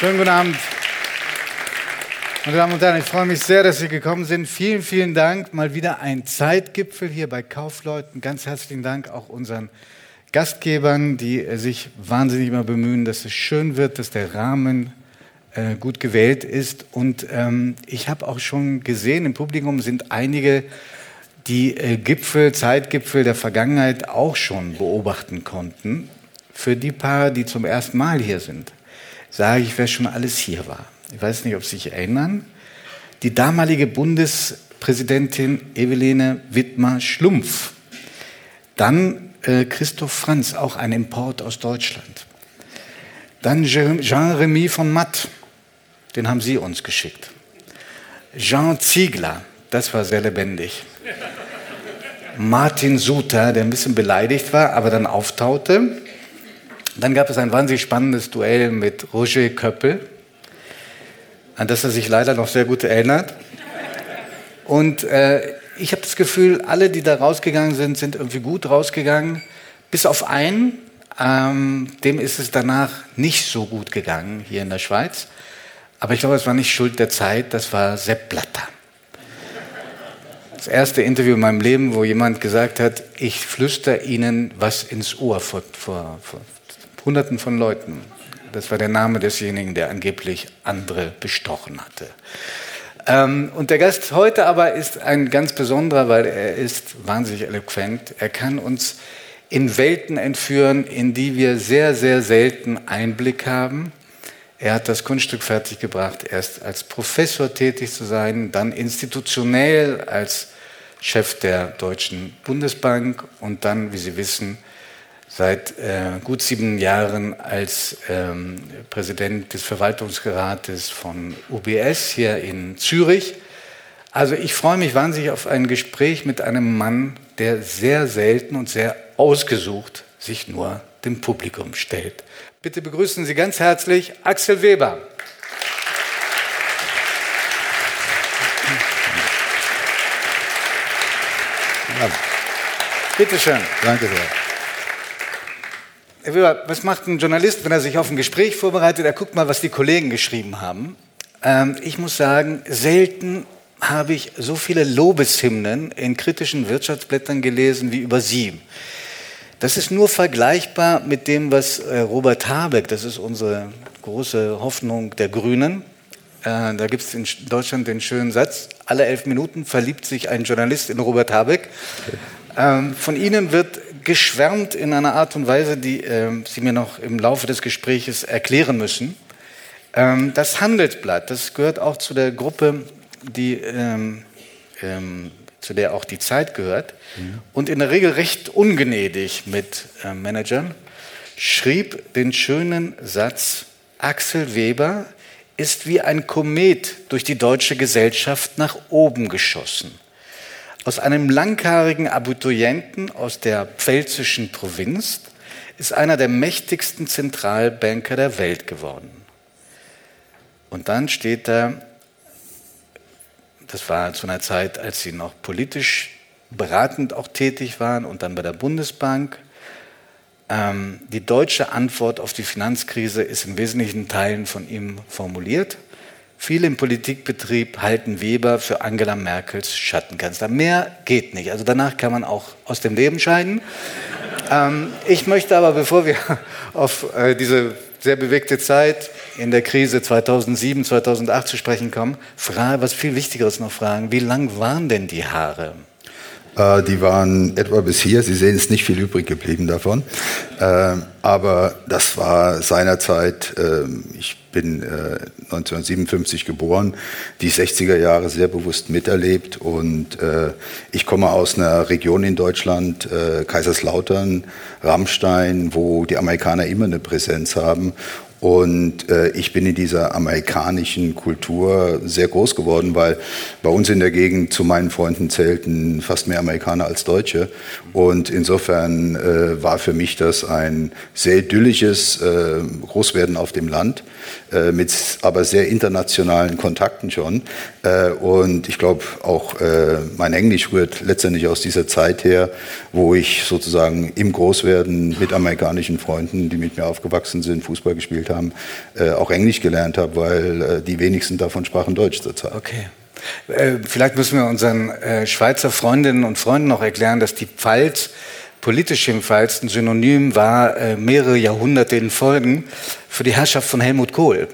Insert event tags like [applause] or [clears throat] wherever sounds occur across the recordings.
Schönen guten Abend. Meine Damen und Herren, ich freue mich sehr, dass Sie gekommen sind. Vielen, vielen Dank. Mal wieder ein Zeitgipfel hier bei Kaufleuten. Ganz herzlichen Dank auch unseren Gastgebern, die sich wahnsinnig immer bemühen, dass es schön wird, dass der Rahmen äh, gut gewählt ist. Und ähm, ich habe auch schon gesehen, im Publikum sind einige, die äh, Gipfel, Zeitgipfel der Vergangenheit auch schon beobachten konnten. Für die paar, die zum ersten Mal hier sind, sage ich, wer schon alles hier war. Ich weiß nicht, ob Sie sich erinnern. Die damalige Bundespräsidentin Eveline Wittmer-Schlumpf. Dann äh, Christoph Franz, auch ein Import aus Deutschland. Dann Jean-Remy von Matt, den haben Sie uns geschickt. Jean Ziegler, das war sehr lebendig. Martin Suter, der ein bisschen beleidigt war, aber dann auftaute. Dann gab es ein wahnsinnig spannendes Duell mit Roger Köppel, an das er sich leider noch sehr gut erinnert. Und äh, ich habe das Gefühl, alle, die da rausgegangen sind, sind irgendwie gut rausgegangen, bis auf einen. Ähm, dem ist es danach nicht so gut gegangen hier in der Schweiz. Aber ich glaube, es war nicht Schuld der Zeit, das war Sepp Blatter. Das erste Interview in meinem Leben, wo jemand gesagt hat, ich flüster Ihnen was ins Ohr vor, vor, vor Hunderten von Leuten. Das war der Name desjenigen, der angeblich andere bestochen hatte. Ähm, und der Gast heute aber ist ein ganz besonderer, weil er ist wahnsinnig eloquent. Er kann uns in Welten entführen, in die wir sehr, sehr selten Einblick haben. Er hat das Kunststück fertiggebracht, erst als Professor tätig zu sein, dann institutionell als Chef der Deutschen Bundesbank und dann, wie Sie wissen, seit äh, gut sieben Jahren als ähm, Präsident des Verwaltungsrates von UBS hier in Zürich. Also ich freue mich wahnsinnig auf ein Gespräch mit einem Mann, der sehr selten und sehr ausgesucht sich nur dem Publikum stellt. Bitte begrüßen Sie ganz herzlich Axel Weber. Bitte schön. Danke sehr. Was macht ein Journalist, wenn er sich auf ein Gespräch vorbereitet? Er guckt mal, was die Kollegen geschrieben haben. Ähm, ich muss sagen, selten habe ich so viele Lobeshymnen in kritischen Wirtschaftsblättern gelesen wie über Sie. Das ist nur vergleichbar mit dem, was äh, Robert Habeck, das ist unsere große Hoffnung der Grünen, äh, da gibt es in Deutschland den schönen Satz, alle elf Minuten verliebt sich ein Journalist in Robert Habeck. Ähm, von Ihnen wird geschwärmt in einer Art und Weise, die äh, Sie mir noch im Laufe des Gespräches erklären müssen. Ähm, das Handelsblatt, das gehört auch zu der Gruppe, die, ähm, ähm, zu der auch die Zeit gehört mhm. und in der Regel recht ungnädig mit äh, Managern, schrieb den schönen Satz, Axel Weber ist wie ein Komet durch die deutsche Gesellschaft nach oben geschossen aus einem langhaarigen Abiturienten aus der pfälzischen Provinz ist einer der mächtigsten Zentralbanker der Welt geworden. Und dann steht da, das war zu einer Zeit, als sie noch politisch beratend auch tätig waren und dann bei der Bundesbank. Ähm, die deutsche Antwort auf die Finanzkrise ist in wesentlichen Teilen von ihm formuliert. Viele im Politikbetrieb halten Weber für Angela Merkels Schattenkanzler. Mehr geht nicht. Also danach kann man auch aus dem Leben scheiden. Ähm, ich möchte aber, bevor wir [laughs] auf äh, diese sehr bewegte Zeit in der Krise 2007, 2008 zu sprechen kommen, frage, was viel Wichtigeres noch fragen, wie lang waren denn die Haare? Äh, die waren etwa bis hier. Sie sehen, es ist nicht viel übrig geblieben davon. Äh, aber das war seinerzeit, äh, ich bin 1957 geboren, die 60er Jahre sehr bewusst miterlebt. Und ich komme aus einer Region in Deutschland, Kaiserslautern, Rammstein, wo die Amerikaner immer eine Präsenz haben. Und äh, ich bin in dieser amerikanischen Kultur sehr groß geworden, weil bei uns in der Gegend zu meinen Freunden zählten fast mehr Amerikaner als Deutsche. Und insofern äh, war für mich das ein sehr idyllisches äh, Großwerden auf dem Land, äh, mit aber sehr internationalen Kontakten schon. Äh, und ich glaube auch, äh, mein Englisch rührt letztendlich aus dieser Zeit her, wo ich sozusagen im Großwerden mit amerikanischen Freunden, die mit mir aufgewachsen sind, Fußball gespielt haben, äh, auch Englisch gelernt habe, weil äh, die wenigsten davon sprachen Deutsch zurzeit. Okay. Äh, vielleicht müssen wir unseren äh, Schweizer Freundinnen und Freunden noch erklären, dass die Pfalz politisch jedenfalls ein Synonym war, äh, mehrere Jahrhunderte in Folgen für die Herrschaft von Helmut Kohl.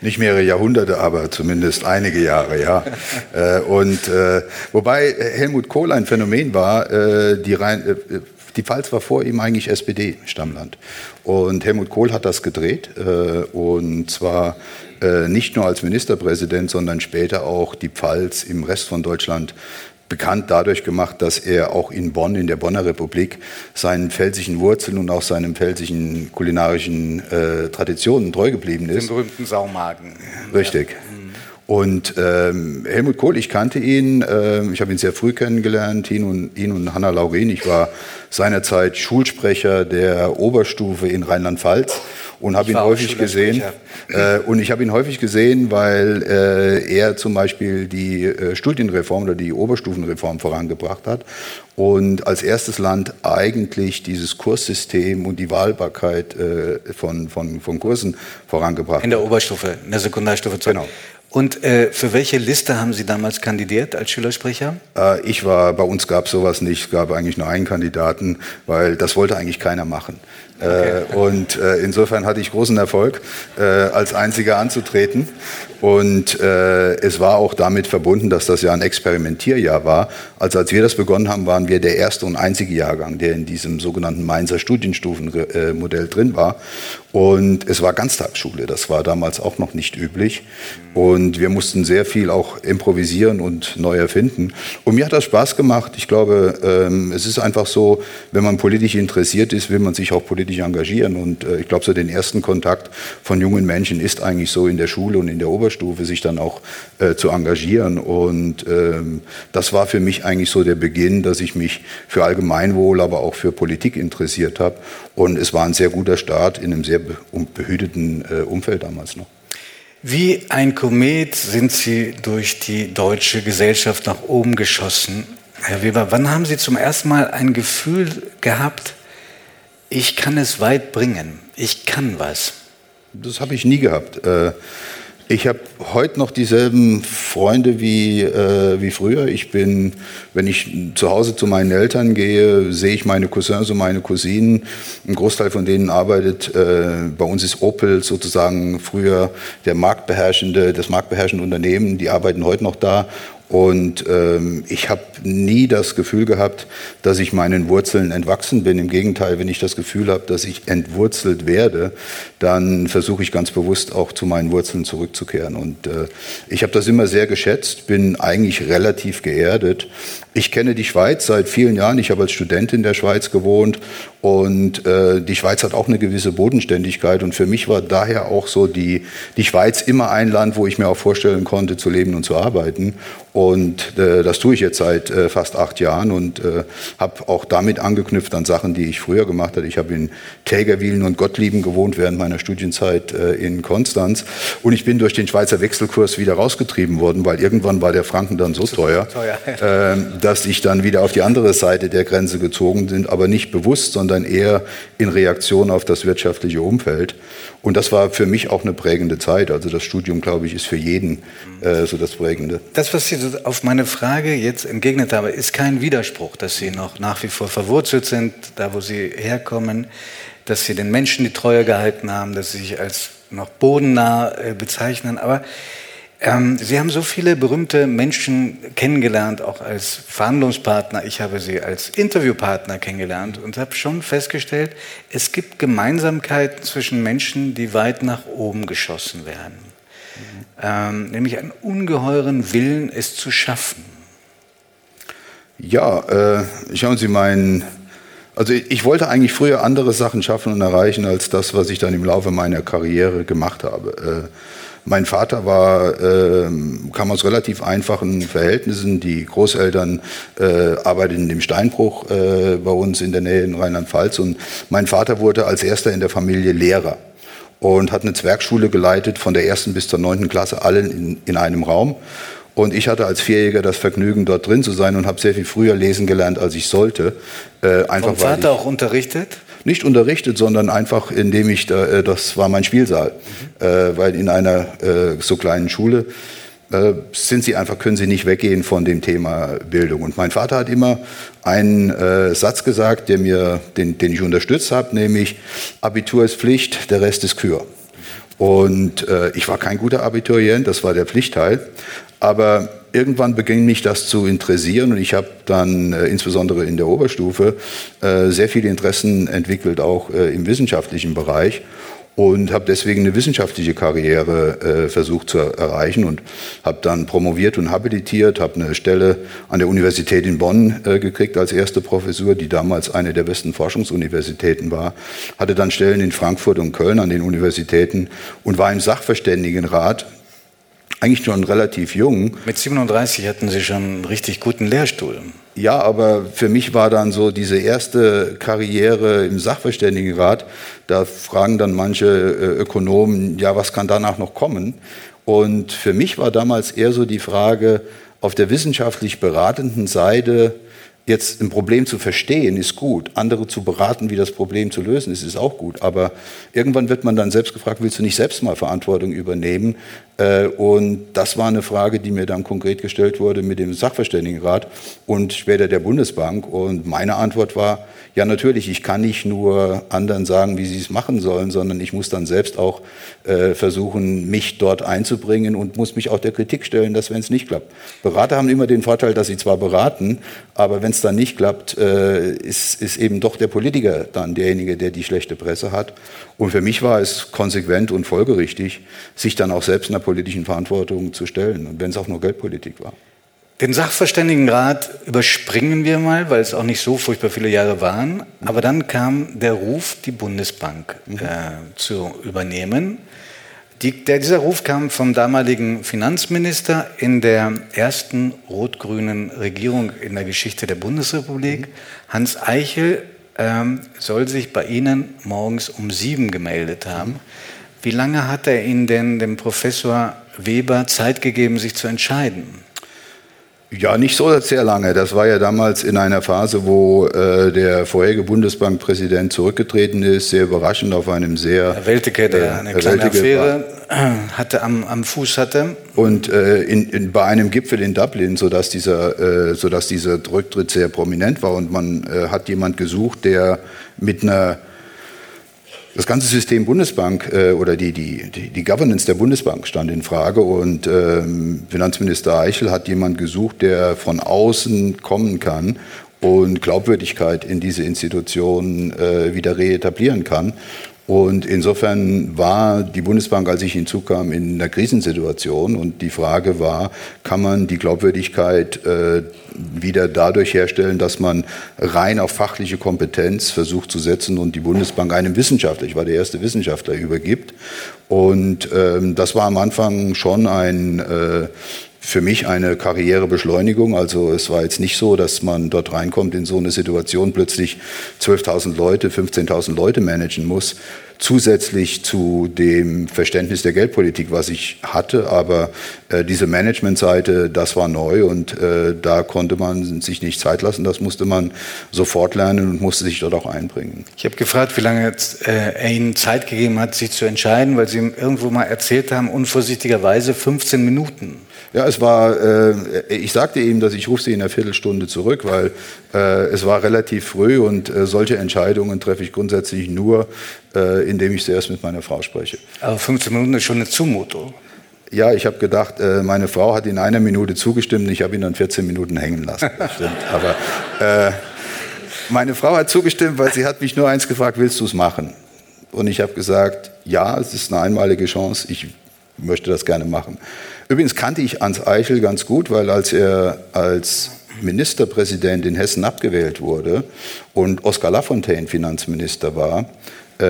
Nicht mehrere Jahrhunderte, aber zumindest einige Jahre, ja. [laughs] äh, und äh, wobei Helmut Kohl ein Phänomen war, äh, die rein, die Pfalz war vor ihm eigentlich SPD-Stammland. Und Helmut Kohl hat das gedreht. Äh, und zwar äh, nicht nur als Ministerpräsident, sondern später auch die Pfalz im Rest von Deutschland bekannt dadurch gemacht, dass er auch in Bonn, in der Bonner Republik, seinen pfälzischen Wurzeln und auch seinen pfälzischen kulinarischen äh, Traditionen treu geblieben ist. Den berühmten Saumagen. Richtig. Und ähm, Helmut Kohl, ich kannte ihn, äh, ich habe ihn sehr früh kennengelernt, ihn und, ihn und Hanna Lauren. Ich war seinerzeit Schulsprecher der Oberstufe in Rheinland-Pfalz und habe ihn häufig gesehen. Äh, und ich habe ihn häufig gesehen, weil äh, er zum Beispiel die äh, Studienreform oder die Oberstufenreform vorangebracht hat und als erstes Land eigentlich dieses Kurssystem und die Wahlbarkeit äh, von, von, von Kursen vorangebracht. In der Oberstufe, in der Sekundarstufe. Genau. Und äh, für welche Liste haben Sie damals kandidiert als Schülersprecher? Äh, ich war, bei uns gab es sowas nicht, es gab eigentlich nur einen Kandidaten, weil das wollte eigentlich keiner machen. Äh, okay. und äh, insofern hatte ich großen Erfolg, äh, als Einziger anzutreten. Und äh, es war auch damit verbunden, dass das ja ein Experimentierjahr war. Also als wir das begonnen haben, waren wir der erste und einzige Jahrgang, der in diesem sogenannten Mainzer Studienstufenmodell drin war. Und es war Ganztagsschule, das war damals auch noch nicht üblich. Und wir mussten sehr viel auch improvisieren und neu erfinden. Und mir hat das Spaß gemacht. Ich glaube, ähm, es ist einfach so, wenn man politisch interessiert ist, will man sich auch politisch engagieren. Und äh, ich glaube, so den ersten Kontakt von jungen Menschen ist eigentlich so in der Schule und in der Oberstufe, sich dann auch äh, zu engagieren. Und ähm, das war für mich eigentlich so der Beginn, dass ich mich für Allgemeinwohl, aber auch für Politik interessiert habe. Und es war ein sehr guter Start in einem sehr behüteten äh, Umfeld damals noch. Wie ein Komet sind Sie durch die deutsche Gesellschaft nach oben geschossen. Herr Weber, wann haben Sie zum ersten Mal ein Gefühl gehabt, ich kann es weit bringen, ich kann was? Das habe ich nie gehabt. Ich habe heute noch dieselben Freunde wie, äh, wie früher. Ich bin, wenn ich zu Hause zu meinen Eltern gehe, sehe ich meine Cousins und meine Cousinen. Ein Großteil von denen arbeitet. Äh, bei uns ist Opel sozusagen früher der marktbeherrschende, das marktbeherrschende Unternehmen. Die arbeiten heute noch da. Und ähm, ich habe nie das Gefühl gehabt, dass ich meinen Wurzeln entwachsen bin. Im Gegenteil, wenn ich das Gefühl habe, dass ich entwurzelt werde, dann versuche ich ganz bewusst auch zu meinen Wurzeln zurückzukehren. Und äh, ich habe das immer sehr geschätzt, bin eigentlich relativ geerdet. Ich kenne die Schweiz seit vielen Jahren. Ich habe als Student in der Schweiz gewohnt und äh, die Schweiz hat auch eine gewisse Bodenständigkeit. Und für mich war daher auch so die, die Schweiz immer ein Land, wo ich mir auch vorstellen konnte, zu leben und zu arbeiten. Und äh, das tue ich jetzt seit äh, fast acht Jahren und äh, habe auch damit angeknüpft an Sachen, die ich früher gemacht habe. Ich habe in Tägerwilen und Gottlieben gewohnt während meiner Studienzeit äh, in Konstanz. Und ich bin durch den Schweizer Wechselkurs wieder rausgetrieben worden, weil irgendwann war der Franken dann so teuer, teuer. Dass ich dann wieder auf die andere Seite der Grenze gezogen bin, aber nicht bewusst, sondern eher in Reaktion auf das wirtschaftliche Umfeld. Und das war für mich auch eine prägende Zeit. Also das Studium, glaube ich, ist für jeden äh, so das Prägende. Das, was Sie auf meine Frage jetzt entgegnet haben, ist kein Widerspruch, dass Sie noch nach wie vor verwurzelt sind, da wo Sie herkommen, dass Sie den Menschen die Treue gehalten haben, dass Sie sich als noch bodennah äh, bezeichnen. Aber ähm, Sie haben so viele berühmte Menschen kennengelernt, auch als Verhandlungspartner. Ich habe Sie als Interviewpartner kennengelernt und habe schon festgestellt, es gibt Gemeinsamkeiten zwischen Menschen, die weit nach oben geschossen werden. Mhm. Ähm, nämlich einen ungeheuren Willen, es zu schaffen. Ja, äh, schauen Sie, mein, also ich wollte eigentlich früher andere Sachen schaffen und erreichen als das, was ich dann im Laufe meiner Karriere gemacht habe. Mein Vater war, äh, kam aus relativ einfachen Verhältnissen. Die Großeltern äh, arbeiteten im Steinbruch äh, bei uns in der Nähe in Rheinland-Pfalz. Und mein Vater wurde als erster in der Familie Lehrer und hat eine Zwergschule geleitet, von der ersten bis zur neunten Klasse, alle in, in einem Raum. Und ich hatte als Vierjähriger das Vergnügen, dort drin zu sein und habe sehr viel früher lesen gelernt, als ich sollte. Äh, einfach, Vom Vater auch unterrichtet? Nicht unterrichtet, sondern einfach, indem ich, da, äh, das war mein Spielsaal, mhm. äh, weil in einer äh, so kleinen Schule äh, sind sie einfach, können sie nicht weggehen von dem Thema Bildung. Und mein Vater hat immer einen äh, Satz gesagt, der mir, den, den ich unterstützt habe, nämlich Abitur ist Pflicht, der Rest ist Kür. Und äh, ich war kein guter Abiturient, das war der Pflichtteil. Aber irgendwann beging mich das zu interessieren und ich habe dann äh, insbesondere in der Oberstufe äh, sehr viele Interessen entwickelt, auch äh, im wissenschaftlichen Bereich und habe deswegen eine wissenschaftliche Karriere äh, versucht zu erreichen und habe dann promoviert und habilitiert, habe eine Stelle an der Universität in Bonn äh, gekriegt als erste Professur, die damals eine der besten Forschungsuniversitäten war, hatte dann Stellen in Frankfurt und Köln an den Universitäten und war im Sachverständigenrat eigentlich schon relativ jung. Mit 37 hatten Sie schon einen richtig guten Lehrstuhl. Ja, aber für mich war dann so diese erste Karriere im Sachverständigenrat, da fragen dann manche äh, Ökonomen, ja, was kann danach noch kommen? Und für mich war damals eher so die Frage, auf der wissenschaftlich beratenden Seite jetzt ein Problem zu verstehen, ist gut. Andere zu beraten, wie das Problem zu lösen ist, ist auch gut. Aber irgendwann wird man dann selbst gefragt, willst du nicht selbst mal Verantwortung übernehmen? Äh, und das war eine Frage, die mir dann konkret gestellt wurde mit dem Sachverständigenrat und später der Bundesbank. Und meine Antwort war, ja natürlich, ich kann nicht nur anderen sagen, wie sie es machen sollen, sondern ich muss dann selbst auch äh, versuchen, mich dort einzubringen und muss mich auch der Kritik stellen, dass wenn es nicht klappt. Berater haben immer den Vorteil, dass sie zwar beraten, aber wenn es dann nicht klappt, äh, ist, ist eben doch der Politiker dann derjenige, der die schlechte Presse hat. Und für mich war es konsequent und folgerichtig, sich dann auch selbst einer politischen Verantwortung zu stellen, und wenn es auch nur Geldpolitik war. Den Sachverständigenrat überspringen wir mal, weil es auch nicht so furchtbar viele Jahre waren. Aber dann kam der Ruf, die Bundesbank mhm. äh, zu übernehmen. Die, der, dieser Ruf kam vom damaligen Finanzminister in der ersten rot-grünen Regierung in der Geschichte der Bundesrepublik. Mhm. Hans Eichel ähm, soll sich bei Ihnen morgens um sieben gemeldet haben. Mhm. Wie lange hat er Ihnen denn, dem Professor Weber, Zeit gegeben, sich zu entscheiden? Ja, nicht so sehr lange. Das war ja damals in einer Phase, wo äh, der vorherige Bundesbankpräsident zurückgetreten ist, sehr überraschend auf einem sehr... Herr Welteke, der äh, eine kleine Affäre war. [clears throat] hatte am, am Fuß hatte. Und äh, in, in, bei einem Gipfel in Dublin, sodass dieser, äh, sodass dieser Rücktritt sehr prominent war und man äh, hat jemand gesucht, der mit einer das ganze System Bundesbank äh, oder die, die, die, Governance der Bundesbank stand in Frage und ähm, Finanzminister Eichel hat jemand gesucht, der von außen kommen kann und Glaubwürdigkeit in diese Institution äh, wieder reetablieren kann. Und insofern war die Bundesbank, als ich hinzukam, in einer Krisensituation. Und die Frage war, kann man die Glaubwürdigkeit äh, wieder dadurch herstellen, dass man rein auf fachliche Kompetenz versucht zu setzen und die Bundesbank einem Wissenschaftler, ich war der erste Wissenschaftler, übergibt. Und ähm, das war am Anfang schon ein äh, für mich eine Karrierebeschleunigung. Also es war jetzt nicht so, dass man dort reinkommt in so eine Situation, plötzlich 12.000 Leute, 15.000 Leute managen muss, zusätzlich zu dem Verständnis der Geldpolitik, was ich hatte. Aber äh, diese Managementseite, das war neu und äh, da konnte man sich nicht Zeit lassen. Das musste man sofort lernen und musste sich dort auch einbringen. Ich habe gefragt, wie lange jetzt, äh, er Ihnen Zeit gegeben hat, sich zu entscheiden, weil Sie ihm irgendwo mal erzählt haben, unvorsichtigerweise 15 Minuten. Ja, es war, äh, ich sagte ihm, dass ich rufe sie in einer Viertelstunde zurück, weil äh, es war relativ früh und äh, solche Entscheidungen treffe ich grundsätzlich nur, äh, indem ich zuerst mit meiner Frau spreche. Aber 15 Minuten ist schon eine Zumutung. Ja, ich habe gedacht, äh, meine Frau hat in einer Minute zugestimmt, ich habe ihn dann 14 Minuten hängen lassen. [laughs] Aber äh, meine Frau hat zugestimmt, weil sie hat mich nur eins gefragt, willst du es machen? Und ich habe gesagt, ja, es ist eine einmalige Chance, ich möchte das gerne machen. Übrigens kannte ich Hans Eichel ganz gut, weil als er als Ministerpräsident in Hessen abgewählt wurde und Oskar Lafontaine Finanzminister war,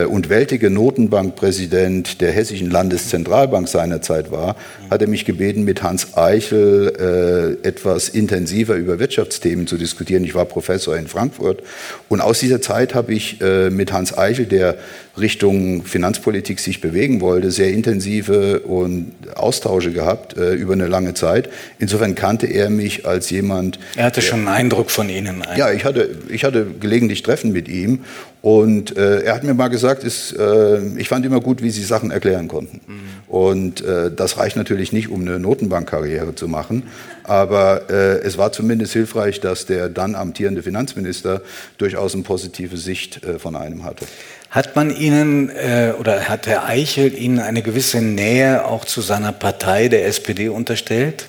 und Weltige Notenbankpräsident der Hessischen Landeszentralbank seinerzeit war, hat er mich gebeten, mit Hans Eichel äh, etwas intensiver über Wirtschaftsthemen zu diskutieren. Ich war Professor in Frankfurt und aus dieser Zeit habe ich äh, mit Hans Eichel, der Richtung Finanzpolitik sich bewegen wollte, sehr intensive und Austausche gehabt äh, über eine lange Zeit. Insofern kannte er mich als jemand. Er hatte schon einen Eindruck von Ihnen. Ja, ich hatte, ich hatte gelegentlich Treffen mit ihm Und äh, er hat mir mal gesagt, ist, äh, ich fand immer gut, wie Sie Sachen erklären konnten. Mhm. Und äh, das reicht natürlich nicht, um eine Notenbankkarriere zu machen, aber äh, es war zumindest hilfreich, dass der dann amtierende Finanzminister durchaus eine positive Sicht äh, von einem hatte. Hat man Ihnen äh, oder hat Herr Eichel Ihnen eine gewisse Nähe auch zu seiner Partei, der SPD, unterstellt?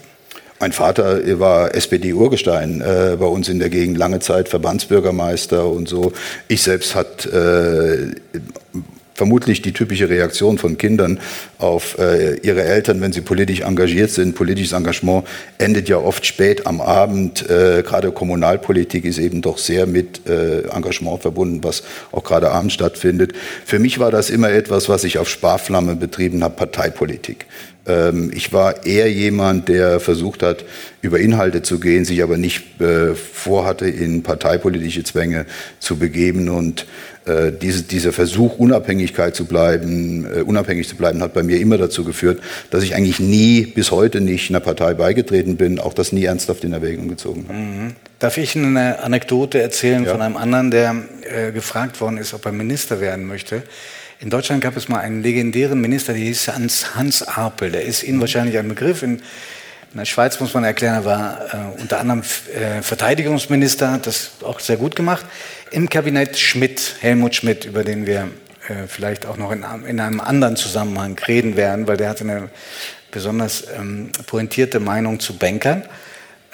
Mein Vater war SPD-Urgestein äh, bei uns in der Gegend, lange Zeit Verbandsbürgermeister und so. Ich selbst hat äh, vermutlich die typische Reaktion von Kindern auf äh, ihre Eltern, wenn sie politisch engagiert sind. Politisches Engagement endet ja oft spät am Abend. Äh, gerade Kommunalpolitik ist eben doch sehr mit äh, Engagement verbunden, was auch gerade abends stattfindet. Für mich war das immer etwas, was ich auf Sparflamme betrieben habe, Parteipolitik. Ähm, ich war eher jemand, der versucht hat, über Inhalte zu gehen, sich aber nicht äh, vorhatte, in parteipolitische Zwänge zu begeben und äh, diese, dieser Versuch, Unabhängigkeit zu bleiben, äh, unabhängig zu bleiben, hat bei mir immer dazu geführt, dass ich eigentlich nie, bis heute nicht einer Partei beigetreten bin, auch das nie ernsthaft in Erwägung gezogen habe. Mhm. Darf ich eine Anekdote erzählen ja. von einem anderen, der äh, gefragt worden ist, ob er Minister werden möchte? In Deutschland gab es mal einen legendären Minister, der hieß Hans, Hans Arpel. Der ist Ihnen wahrscheinlich ein Begriff. In, in der Schweiz muss man erklären, er war äh, unter anderem äh, Verteidigungsminister, hat das auch sehr gut gemacht. Im Kabinett Schmidt, Helmut Schmidt, über den wir äh, vielleicht auch noch in, in, einem anderen Zusammenhang reden werden, weil der hat eine besonders ähm, pointierte Meinung zu Bankern.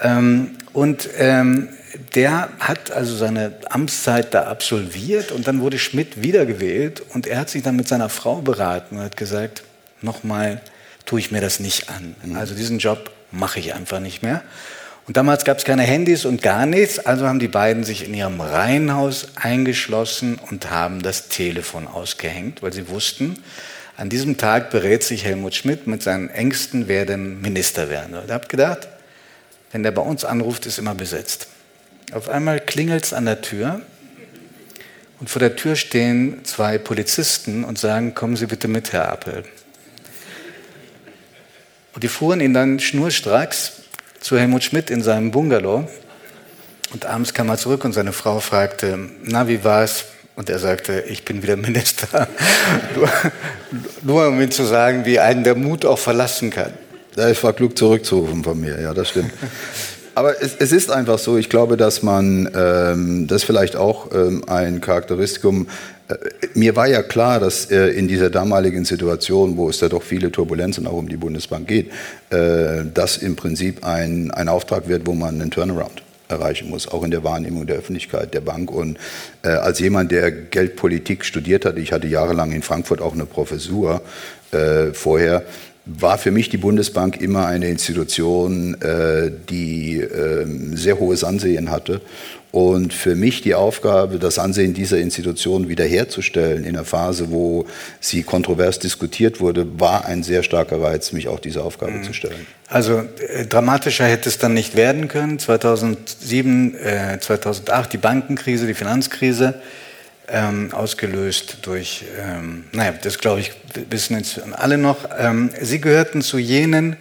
Ähm, und ähm, der hat also seine Amtszeit da absolviert und dann wurde Schmidt wiedergewählt und er hat sich dann mit seiner Frau beraten und hat gesagt, nochmal tue ich mir das nicht an. Mhm. Also diesen Job mache ich einfach nicht mehr. Und damals gab es keine Handys und gar nichts, also haben die beiden sich in ihrem Reihenhaus eingeschlossen und haben das Telefon ausgehängt, weil sie wussten, an diesem Tag berät sich Helmut Schmidt mit seinen Ängsten, wer denn Minister werden soll. Ich habe gedacht, wenn der bei uns anruft, ist immer besetzt. Auf einmal klingelt es an der Tür und vor der Tür stehen zwei Polizisten und sagen, kommen Sie bitte mit, Herr Appel. Und die fuhren ihn dann schnurstracks zu Helmut Schmidt in seinem Bungalow. Und abends kam er zurück und seine Frau fragte, na, wie war's? Und er sagte, ich bin wieder [laughs] Minister. nur, nur, um ihm zu sagen, wie einen der Mut auch verlassen kann. Ja, es war klug zurückzurufen von mir, ja, das stimmt. Aber es, es, ist einfach so, ich glaube, dass man, ähm, das vielleicht auch ähm, ein Charakteristikum äh, mir war ja klar, dass äh, in dieser damaligen Situation, wo es da doch viele Turbulenzen auch um die Bundesbank geht, äh, das im Prinzip ein, ein Auftrag wird, wo man einen Turnaround erreichen muss, auch in der Wahrnehmung der Öffentlichkeit der Bank. Und äh, als jemand, der Geldpolitik studiert hat, ich hatte jahrelang in Frankfurt auch eine Professur äh, vorher, war für mich die Bundesbank immer eine Institution, äh, die ähm, sehr hohes Ansehen hatte und für mich die Aufgabe, das Ansehen dieser Institution wiederherzustellen in einer Phase, wo sie kontrovers diskutiert wurde, war ein sehr starker Reiz, mich auch dieser Aufgabe mhm. zu stellen. Also äh, dramatischer hätte es dann nicht werden können. 2007, äh, 2008 die Bankenkrise, die Finanzkrise, ähm, ausgelöst durch, ähm, naja, das glaube ich, wissen jetzt alle noch. Ähm, sie gehörten zu jenen,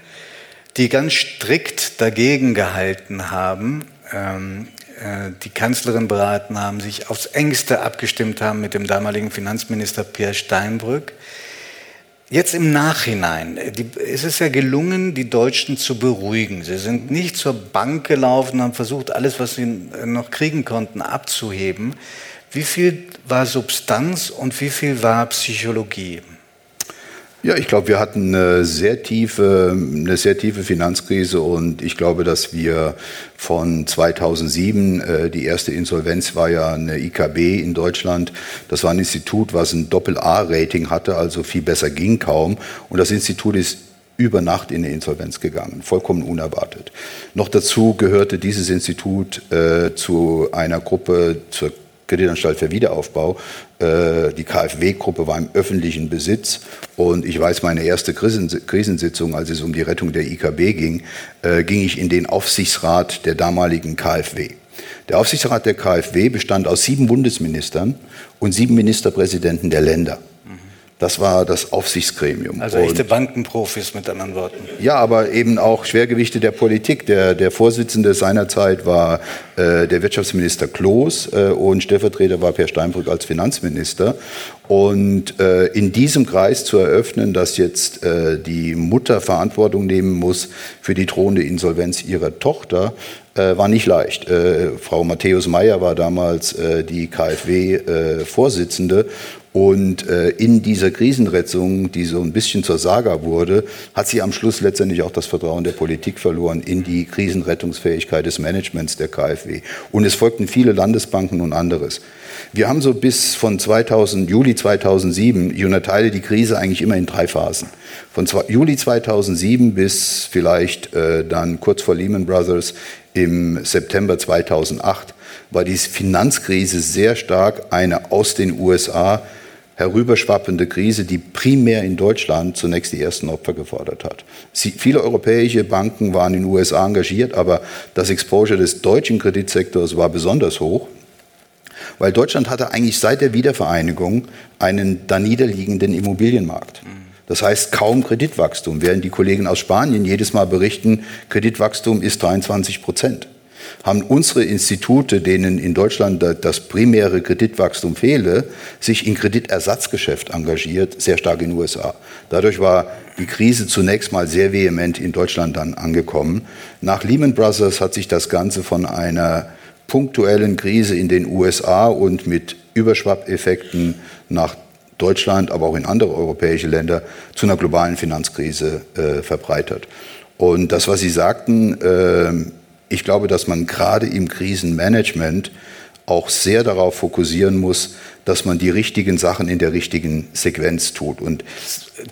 die ganz strikt dagegen gehalten haben, ähm, äh, die Kanzlerin beraten haben, sich aufs engste abgestimmt haben mit dem damaligen Finanzminister Pierre Steinbrück. Jetzt im Nachhinein äh, die, ist es ja gelungen, die Deutschen zu beruhigen. Sie sind nicht zur Bank gelaufen, haben versucht, alles, was sie noch kriegen konnten, abzuheben. Wie viel war Substanz und wie viel war Psychologie? Ja, ich glaube, wir hatten eine sehr tiefe, eine sehr tiefe Finanzkrise und ich glaube, dass wir von 2007, äh, die erste Insolvenz war ja eine IKB in Deutschland. Das war ein Institut, was ein Doppel-A-Rating hatte, also viel besser ging kaum. Und das Institut ist über Nacht in eine Insolvenz gegangen, vollkommen unerwartet. Noch dazu gehörte dieses Institut äh, zu einer Gruppe, zur Kreditanstalt für Wiederaufbau. Äh, die KfW-Gruppe war im öffentlichen Besitz und ich weiß, meine erste Krisensitzung, als es um die Rettung der IKB ging, äh, ging ich in den Aufsichtsrat der damaligen KfW. Der Aufsichtsrat der KfW bestand aus sieben Bundesministern und sieben Ministerpräsidenten der Länder. Das war das Aufsichtsgremium. Also echte Bankenprofis mit anderen Worten. Ja, aber eben auch Schwergewichte der Politik. Der, der Vorsitzende seinerzeit war äh, der Wirtschaftsminister Kloß äh, und Stellvertreter war Per Steinbrück als Finanzminister. Und äh, in diesem Kreis zu eröffnen, dass jetzt äh, die Mutter Verantwortung nehmen muss für die drohende Insolvenz ihrer Tochter, äh, war nicht leicht. Äh, Frau Matthäus Meyer war damals äh, die KfW-Vorsitzende und äh, in dieser Krisenrettung, die so ein bisschen zur Saga wurde, hat sie am Schluss letztendlich auch das Vertrauen der Politik verloren in die Krisenrettungsfähigkeit des Managements der KfW. Und es folgten viele Landesbanken und anderes. Wir haben so bis von 2000, Juli 2007, ich unterteile die Krise eigentlich immer in drei Phasen. Von zwei, Juli 2007 bis vielleicht äh, dann kurz vor Lehman Brothers im September 2008 war die Finanzkrise sehr stark eine aus den USA herüberschwappende Krise, die primär in Deutschland zunächst die ersten Opfer gefordert hat. Sie, viele europäische Banken waren in den USA engagiert, aber das Exposure des deutschen Kreditsektors war besonders hoch, weil Deutschland hatte eigentlich seit der Wiedervereinigung einen da niederliegenden Immobilienmarkt. Das heißt kaum Kreditwachstum, während die Kollegen aus Spanien jedes Mal berichten, Kreditwachstum ist 23 Prozent haben unsere Institute, denen in Deutschland das primäre Kreditwachstum fehle, sich in Kreditersatzgeschäft engagiert, sehr stark in den USA. Dadurch war die Krise zunächst mal sehr vehement in Deutschland dann angekommen. Nach Lehman Brothers hat sich das Ganze von einer punktuellen Krise in den USA und mit Überschwappeffekten nach Deutschland, aber auch in andere europäische Länder zu einer globalen Finanzkrise äh, verbreitert. Und das, was Sie sagten, äh, ich glaube, dass man gerade im Krisenmanagement auch sehr darauf fokussieren muss, dass man die richtigen Sachen in der richtigen Sequenz tut. Und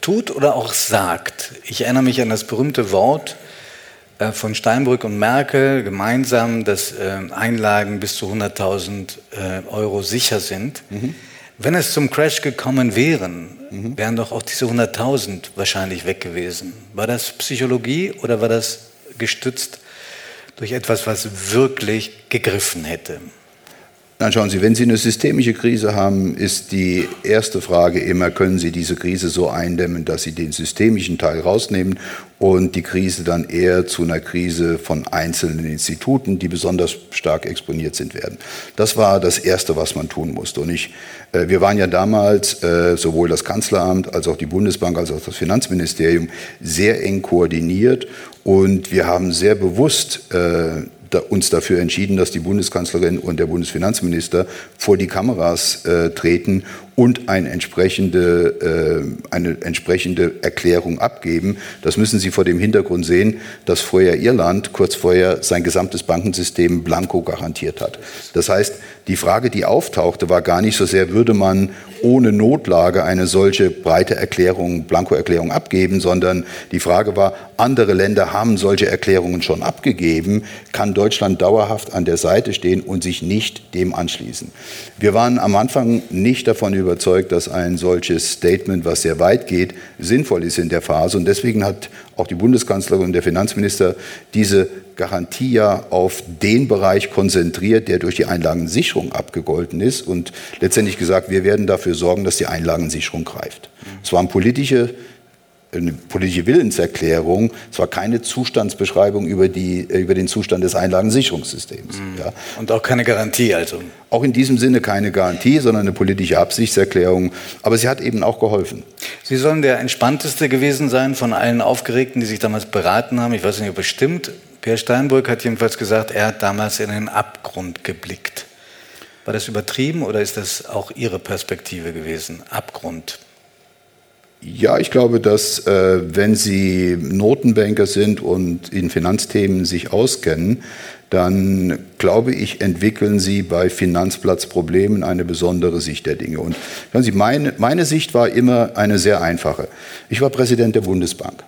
tut oder auch sagt. Ich erinnere mich an das berühmte Wort äh, von Steinbrück und Merkel gemeinsam, dass äh, Einlagen bis zu 100.000 äh, Euro sicher sind. Mhm. Wenn es zum Crash gekommen wären, mhm. wären doch auch diese 100.000 wahrscheinlich weg gewesen. War das Psychologie oder war das gestützt durch etwas, was wirklich gegriffen hätte? Nein, schauen Sie, wenn Sie eine systemische Krise haben, ist die erste Frage immer, können Sie diese Krise so eindämmen, dass Sie den systemischen Teil rausnehmen und die Krise dann eher zu einer Krise von einzelnen Instituten, die besonders stark exponiert sind, werden. Das war das Erste, was man tun musste. Und ich, äh, wir waren ja damals, äh, sowohl das Kanzleramt als auch die Bundesbank als auch das Finanzministerium, sehr eng koordiniert und wir haben sehr bewusst äh, uns dafür entschieden, dass die Bundeskanzlerin und der Bundesfinanzminister vor die Kameras äh, treten und eine entsprechende, äh, eine entsprechende Erklärung abgeben. Das müssen Sie vor dem Hintergrund sehen, dass vorher Irland kurz vorher sein gesamtes Bankensystem blanko garantiert hat. Das heißt, die Frage, die auftauchte, war gar nicht so sehr, würde man ohne Notlage eine solche breite Erklärung, Blankoerklärung abgeben, sondern die Frage war, andere Länder haben solche Erklärungen schon abgegeben, kann Deutschland dauerhaft an der Seite stehen und sich nicht dem anschließen. Wir waren am Anfang nicht davon überzeugt, dass ein solches Statement, was sehr weit geht, sinnvoll ist in der Phase. Und deswegen hat auch die Bundeskanzlerin und der Finanzminister diese Garantie ja auf den Bereich konzentriert, der durch die Einlagensicherung abgegolten ist und letztendlich gesagt, wir werden dafür sorgen, dass die Einlagensicherung greift. Es waren politische eine politische Willenserklärung, es war keine Zustandsbeschreibung über, die, äh, über den Zustand des Einlagensicherungssystems. Mhm. Ja. Und auch keine Garantie also? Auch in diesem Sinne keine Garantie, sondern eine politische Absichtserklärung. Aber sie hat eben auch geholfen. Sie sollen der entspannteste gewesen sein von allen Aufgeregten, die sich damals beraten haben. Ich weiß nicht, ob es stimmt. Per Steinbrück hat jedenfalls gesagt, er hat damals in den Abgrund geblickt. War das übertrieben oder ist das auch Ihre Perspektive gewesen? Abgrund. Ja, ich glaube, dass äh, wenn Sie Notenbanker sind und in Finanzthemen sich auskennen, dann glaube ich, entwickeln Sie bei Finanzplatzproblemen eine besondere Sicht der Dinge. Und Sie, meine, meine Sicht war immer eine sehr einfache. Ich war Präsident der Bundesbank.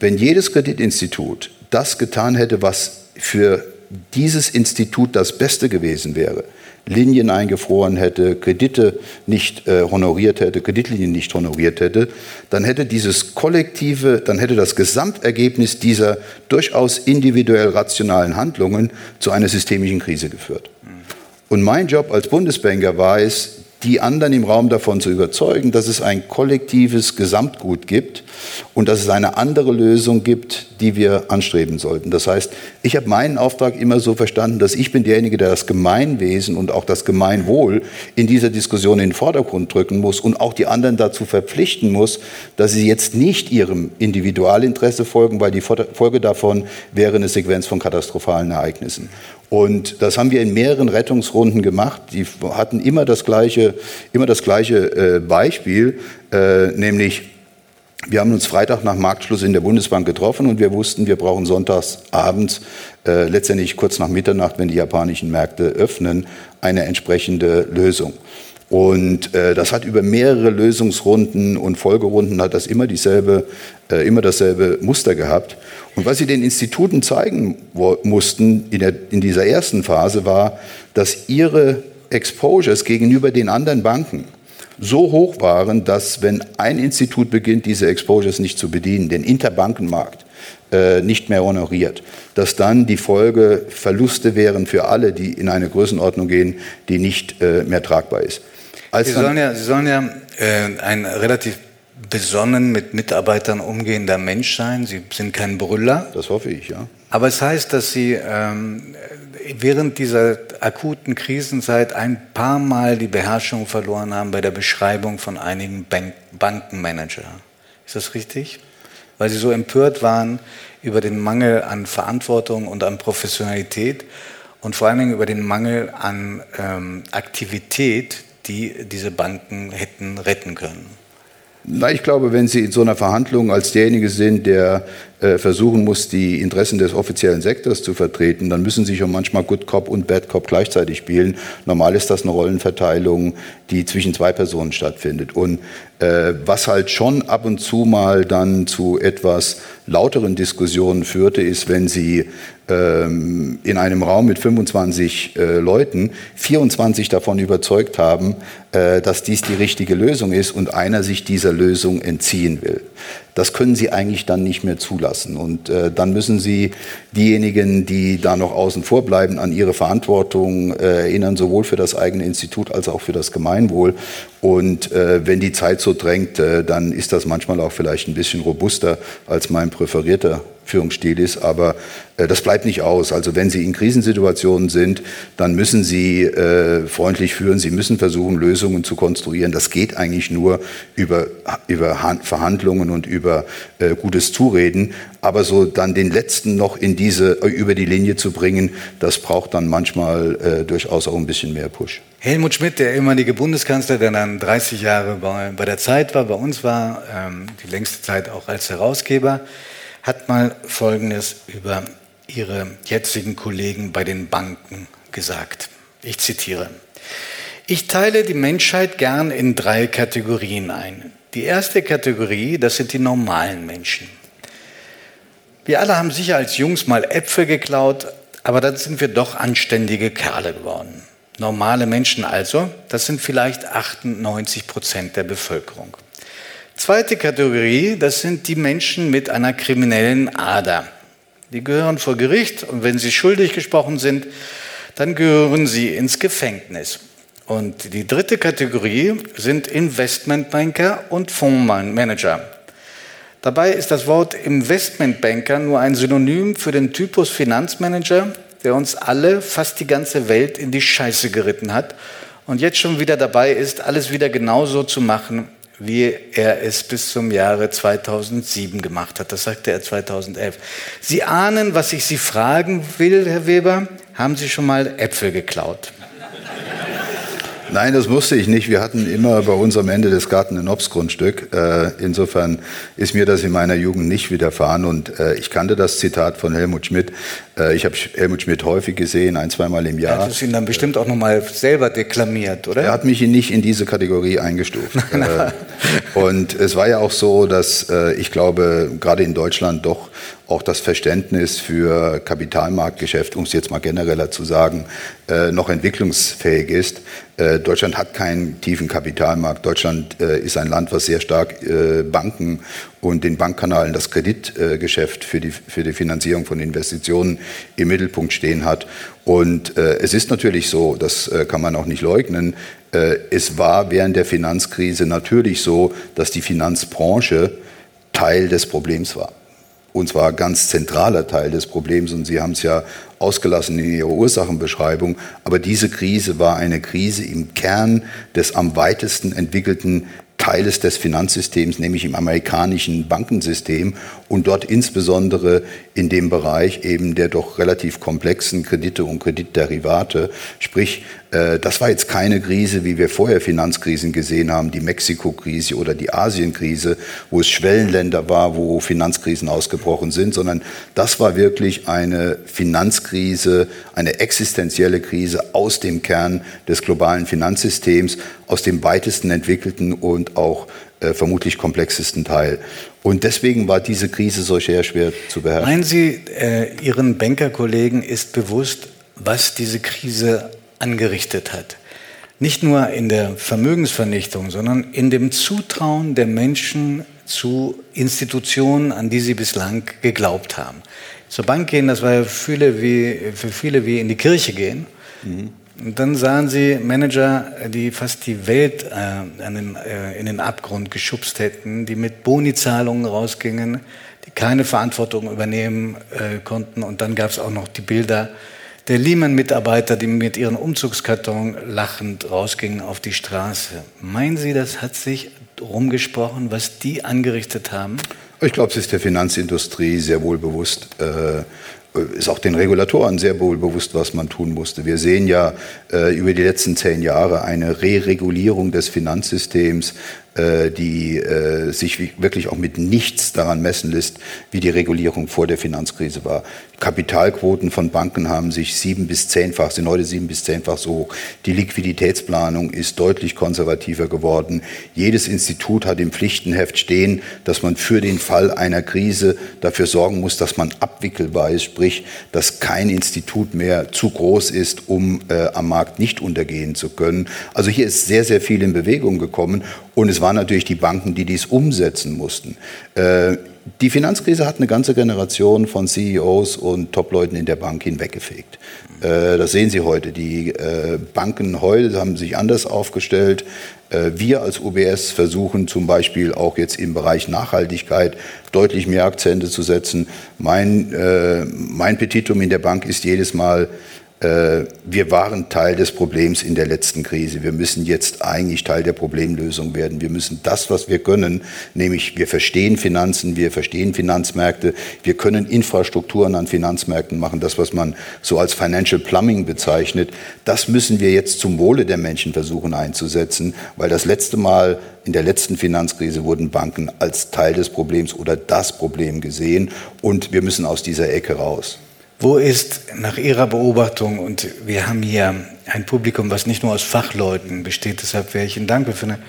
Wenn jedes Kreditinstitut das getan hätte, was für dieses Institut das Beste gewesen wäre, Linien eingefroren hätte, Kredite nicht äh, honoriert hätte, Kreditlinien nicht honoriert hätte, dann hätte dieses kollektive, dann hätte das Gesamtergebnis dieser durchaus individuell rationalen Handlungen zu einer systemischen Krise geführt. Und mein Job als Bundesbanker war es, die anderen im Raum davon zu überzeugen, dass es ein kollektives Gesamtgut gibt und dass es eine andere Lösung gibt, die wir anstreben sollten. Das heißt, ich habe meinen Auftrag immer so verstanden, dass ich bin derjenige, der das Gemeinwesen und auch das Gemeinwohl in dieser Diskussion in den Vordergrund drücken muss und auch die anderen dazu verpflichten muss, dass sie jetzt nicht ihrem Individualinteresse folgen, weil die Folge davon wäre eine Sequenz von katastrophalen Ereignissen. Und das haben wir in mehreren Rettungsrunden gemacht. Die hatten immer das gleiche, immer das gleiche äh, Beispiel, äh, nämlich wir haben uns Freitag nach Marktschluss in der Bundesbank getroffen und wir wussten, wir brauchen sonntags abends, äh, letztendlich kurz nach Mitternacht, wenn die japanischen Märkte öffnen, eine entsprechende Lösung. Und äh, das hat über mehrere Lösungsrunden und Folgerunden hat das immer dieselbe, äh, immer dasselbe Muster gehabt. Und was sie den Instituten zeigen mussten in, der, in dieser ersten Phase war, dass ihre Exposures gegenüber den anderen Banken so hoch waren, dass wenn ein Institut beginnt, diese Exposures nicht zu bedienen, den Interbankenmarkt äh, nicht mehr honoriert, dass dann die Folge Verluste wären für alle, die in eine Größenordnung gehen, die nicht äh, mehr tragbar ist. Sie sollen ja, Sie sollen ja äh, ein relativ besonnen mit Mitarbeitern umgehender Mensch sein. Sie sind kein Brüller. Das hoffe ich, ja. Aber es heißt, dass Sie ähm, während dieser akuten Krisenzeit ein paar Mal die Beherrschung verloren haben bei der Beschreibung von einigen Bank Bankenmanager. Ist das richtig? Weil Sie so empört waren über den Mangel an Verantwortung und an Professionalität und vor allen Dingen über den Mangel an ähm, Aktivität, die diese Banken hätten retten können. Na, ich glaube, wenn Sie in so einer Verhandlung als derjenige sind, der äh, versuchen muss, die Interessen des offiziellen Sektors zu vertreten, dann müssen Sie schon manchmal Good Cop und Bad Cop gleichzeitig spielen. Normal ist das eine Rollenverteilung, die zwischen zwei Personen stattfindet. Und äh, was halt schon ab und zu mal dann zu etwas lauteren Diskussionen führte, ist, wenn Sie ähm, in einem Raum mit 25 äh, Leuten 24 davon überzeugt haben, äh, dass dies die richtige Lösung ist und einer sich dieser Lösung entziehen will. Das können Sie eigentlich dann nicht mehr zulassen. Und äh, dann müssen Sie diejenigen, die da noch außen vor bleiben, an ihre Verantwortung äh, erinnern, sowohl für das eigene Institut als auch für das Gemeinwohl. Und äh, wenn die Zeit so drängt, äh, dann ist das manchmal auch vielleicht ein bisschen robuster als mein präferierter Führungsstil ist, aber äh, das bleibt nicht aus. Also wenn Sie in Krisensituationen sind, dann müssen Sie äh, freundlich führen, Sie müssen versuchen, Lösungen zu konstruieren. Das geht eigentlich nur über, über Verhandlungen und über äh, gutes Zureden. Aber so dann den Letzten noch in diese, äh, über die Linie zu bringen, das braucht dann manchmal äh, durchaus auch ein bisschen mehr Push. Helmut Schmidt, der ehemalige Bundeskanzler, der dann 30 Jahre bei, bei der Zeit war, bei uns war, ähm, die längste Zeit auch als Herausgeber, hat mal Folgendes über ihre jetzigen Kollegen bei den Banken gesagt. Ich zitiere. Ich teile die Menschheit gern in drei Kategorien ein. Die erste Kategorie, das sind die normalen Menschen. Wir alle haben sicher als Jungs mal Äpfel geklaut, aber dann sind wir doch anständige Kerle geworden. Normale Menschen also, das sind vielleicht 98 Prozent der Bevölkerung. Zweite Kategorie, das sind die Menschen mit einer kriminellen Ader. Die gehören vor Gericht und wenn sie schuldig gesprochen sind, dann gehören sie ins Gefängnis. Und die dritte Kategorie sind Investmentbanker und Fondsmanager. Dabei ist das Wort Investmentbanker nur ein Synonym für den Typus Finanzmanager, der uns alle, fast die ganze Welt in die Scheiße geritten hat und jetzt schon wieder dabei ist, alles wieder genauso zu machen, wie er es bis zum Jahre 2007 gemacht hat. Das sagte er 2011. Sie ahnen, was ich Sie fragen will, Herr Weber. Haben Sie schon mal Äpfel geklaut? Nein, das musste ich nicht. Wir hatten immer bei uns am Ende des Garten ein Obstgrundstück. Äh, insofern ist mir das in meiner Jugend nicht widerfahren. Und äh, ich kannte das Zitat von Helmut Schmidt. Äh, ich habe Helmut Schmidt häufig gesehen, ein, zweimal im Jahr. Er hat es ihn dann bestimmt auch nochmal selber deklamiert, oder? Er hat mich nicht in diese Kategorie eingestuft. [laughs] und es war ja auch so, dass ich glaube, gerade in Deutschland doch auch das Verständnis für Kapitalmarktgeschäft, um es jetzt mal genereller zu sagen, äh, noch entwicklungsfähig ist. Äh, Deutschland hat keinen tiefen Kapitalmarkt. Deutschland äh, ist ein Land, was sehr stark Banken und den Bankkanalen das Kreditgeschäft für die, für die Finanzierung von Investitionen im Mittelpunkt stehen hat. Und äh, es ist natürlich so, das äh, kann man auch nicht leugnen, äh, es war während der Finanzkrise natürlich so, dass die Finanzbranche Teil des Problems war. Und zwar ganz zentraler Teil des Problems. Und Sie haben es ja ausgelassen in Ihrer Ursachenbeschreibung. Aber diese Krise war eine Krise im Kern des am weitesten entwickelten Teiles des Finanzsystems, nämlich im amerikanischen Bankensystem und dort insbesondere in dem Bereich eben der doch relativ komplexen Kredite und Kreditderivate. Sprich, äh, das war jetzt keine Krise, wie wir vorher Finanzkrisen gesehen haben, die Mexiko-Krise oder die Asien-Krise, wo es Schwellenländer war, wo Finanzkrisen ausgebrochen sind, sondern das war wirklich eine Finanzkrise, eine existenzielle Krise aus dem Kern des globalen Finanzsystems, aus dem weitesten entwickelten und auch äh, vermutlich komplexesten Teil. Und deswegen war diese Krise so sehr schwer zu beherrschen. Meinen Sie, äh, Ihren Bankerkollegen ist bewusst, was diese Krise angerichtet hat? Nicht nur in der Vermögensvernichtung, sondern in dem Zutrauen der Menschen zu Institutionen, an die sie bislang geglaubt haben. Zur Bank gehen, das war ja für viele wie, für viele wie in die Kirche gehen. Mhm. Und dann sahen sie Manager, die fast die Welt äh, den, äh, in den Abgrund geschubst hätten, die mit Bonizahlungen rausgingen, die keine Verantwortung übernehmen äh, konnten. Und dann gab es auch noch die Bilder der Lehman-Mitarbeiter, die mit ihren Umzugskarton lachend rausgingen auf die Straße. Meinen Sie, das hat sich rumgesprochen, was die angerichtet haben? Ich glaube, es ist der Finanzindustrie sehr wohl bewusst. Äh, ist auch den Regulatoren sehr wohl bewusst, was man tun musste. Wir sehen ja äh, über die letzten zehn Jahre eine Re-Regulierung des Finanzsystems, äh, die äh, sich wirklich auch mit nichts daran messen lässt, wie die Regulierung vor der Finanzkrise war. Kapitalquoten von Banken haben sich sieben bis zehnfach, sind heute sieben bis zehnfach so hoch. Die Liquiditätsplanung ist deutlich konservativer geworden. Jedes Institut hat im Pflichtenheft stehen, dass man für den Fall einer Krise dafür sorgen muss, dass man abwickelbar ist, sprich, dass kein Institut mehr zu groß ist, um äh, am Markt nicht untergehen zu können. Also hier ist sehr, sehr viel in Bewegung gekommen und es waren natürlich die Banken, die dies umsetzen mussten. Äh, die Finanzkrise hat eine ganze Generation von CEOs und Topleuten in der Bank hinweggefegt. Äh, das sehen Sie heute. Die äh, Banken heute haben sich anders aufgestellt. Wir als UBS versuchen zum Beispiel auch jetzt im Bereich Nachhaltigkeit deutlich mehr Akzente zu setzen. Mein, mein Petitum in der Bank ist jedes Mal, äh, wir waren Teil des Problems in der letzten Krise. Wir müssen jetzt eigentlich Teil der Problemlösung werden. Wir müssen das, was wir können, nämlich wir verstehen Finanzen, wir verstehen Finanzmärkte, wir können Infrastrukturen an Finanzmärkten machen, das, was man so als Financial Plumbing bezeichnet, das müssen wir jetzt zum Wohle der Menschen versuchen einzusetzen, weil das letzte Mal in der letzten Finanzkrise wurden Banken als Teil des Problems oder das Problem gesehen und wir müssen aus dieser Ecke raus. Wo ist nach Ihrer Beobachtung, und wir haben hier ein Publikum, was nicht nur aus Fachleuten besteht, deshalb wäre ich Ihnen dankbar für eine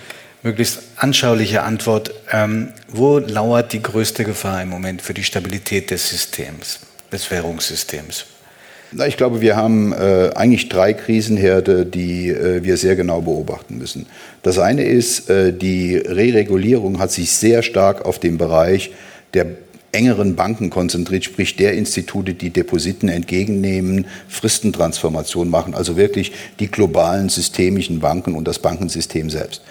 möglichst anschauliche Antwort, ähm, wo lauert die größte Gefahr im Moment für die Stabilität des Systems, des Währungssystems? Na, ich glaube, wir haben äh, eigentlich drei Krisenherde, die äh, wir sehr genau beobachten müssen. Das eine ist, äh, die Re-Regulierung hat sich sehr stark auf den Bereich der engeren Banken konzentriert, sprich der Institute, die Depositen entgegennehmen, Fristentransformation machen, also wirklich die globalen systemischen Banken und das Bankensystem selbst.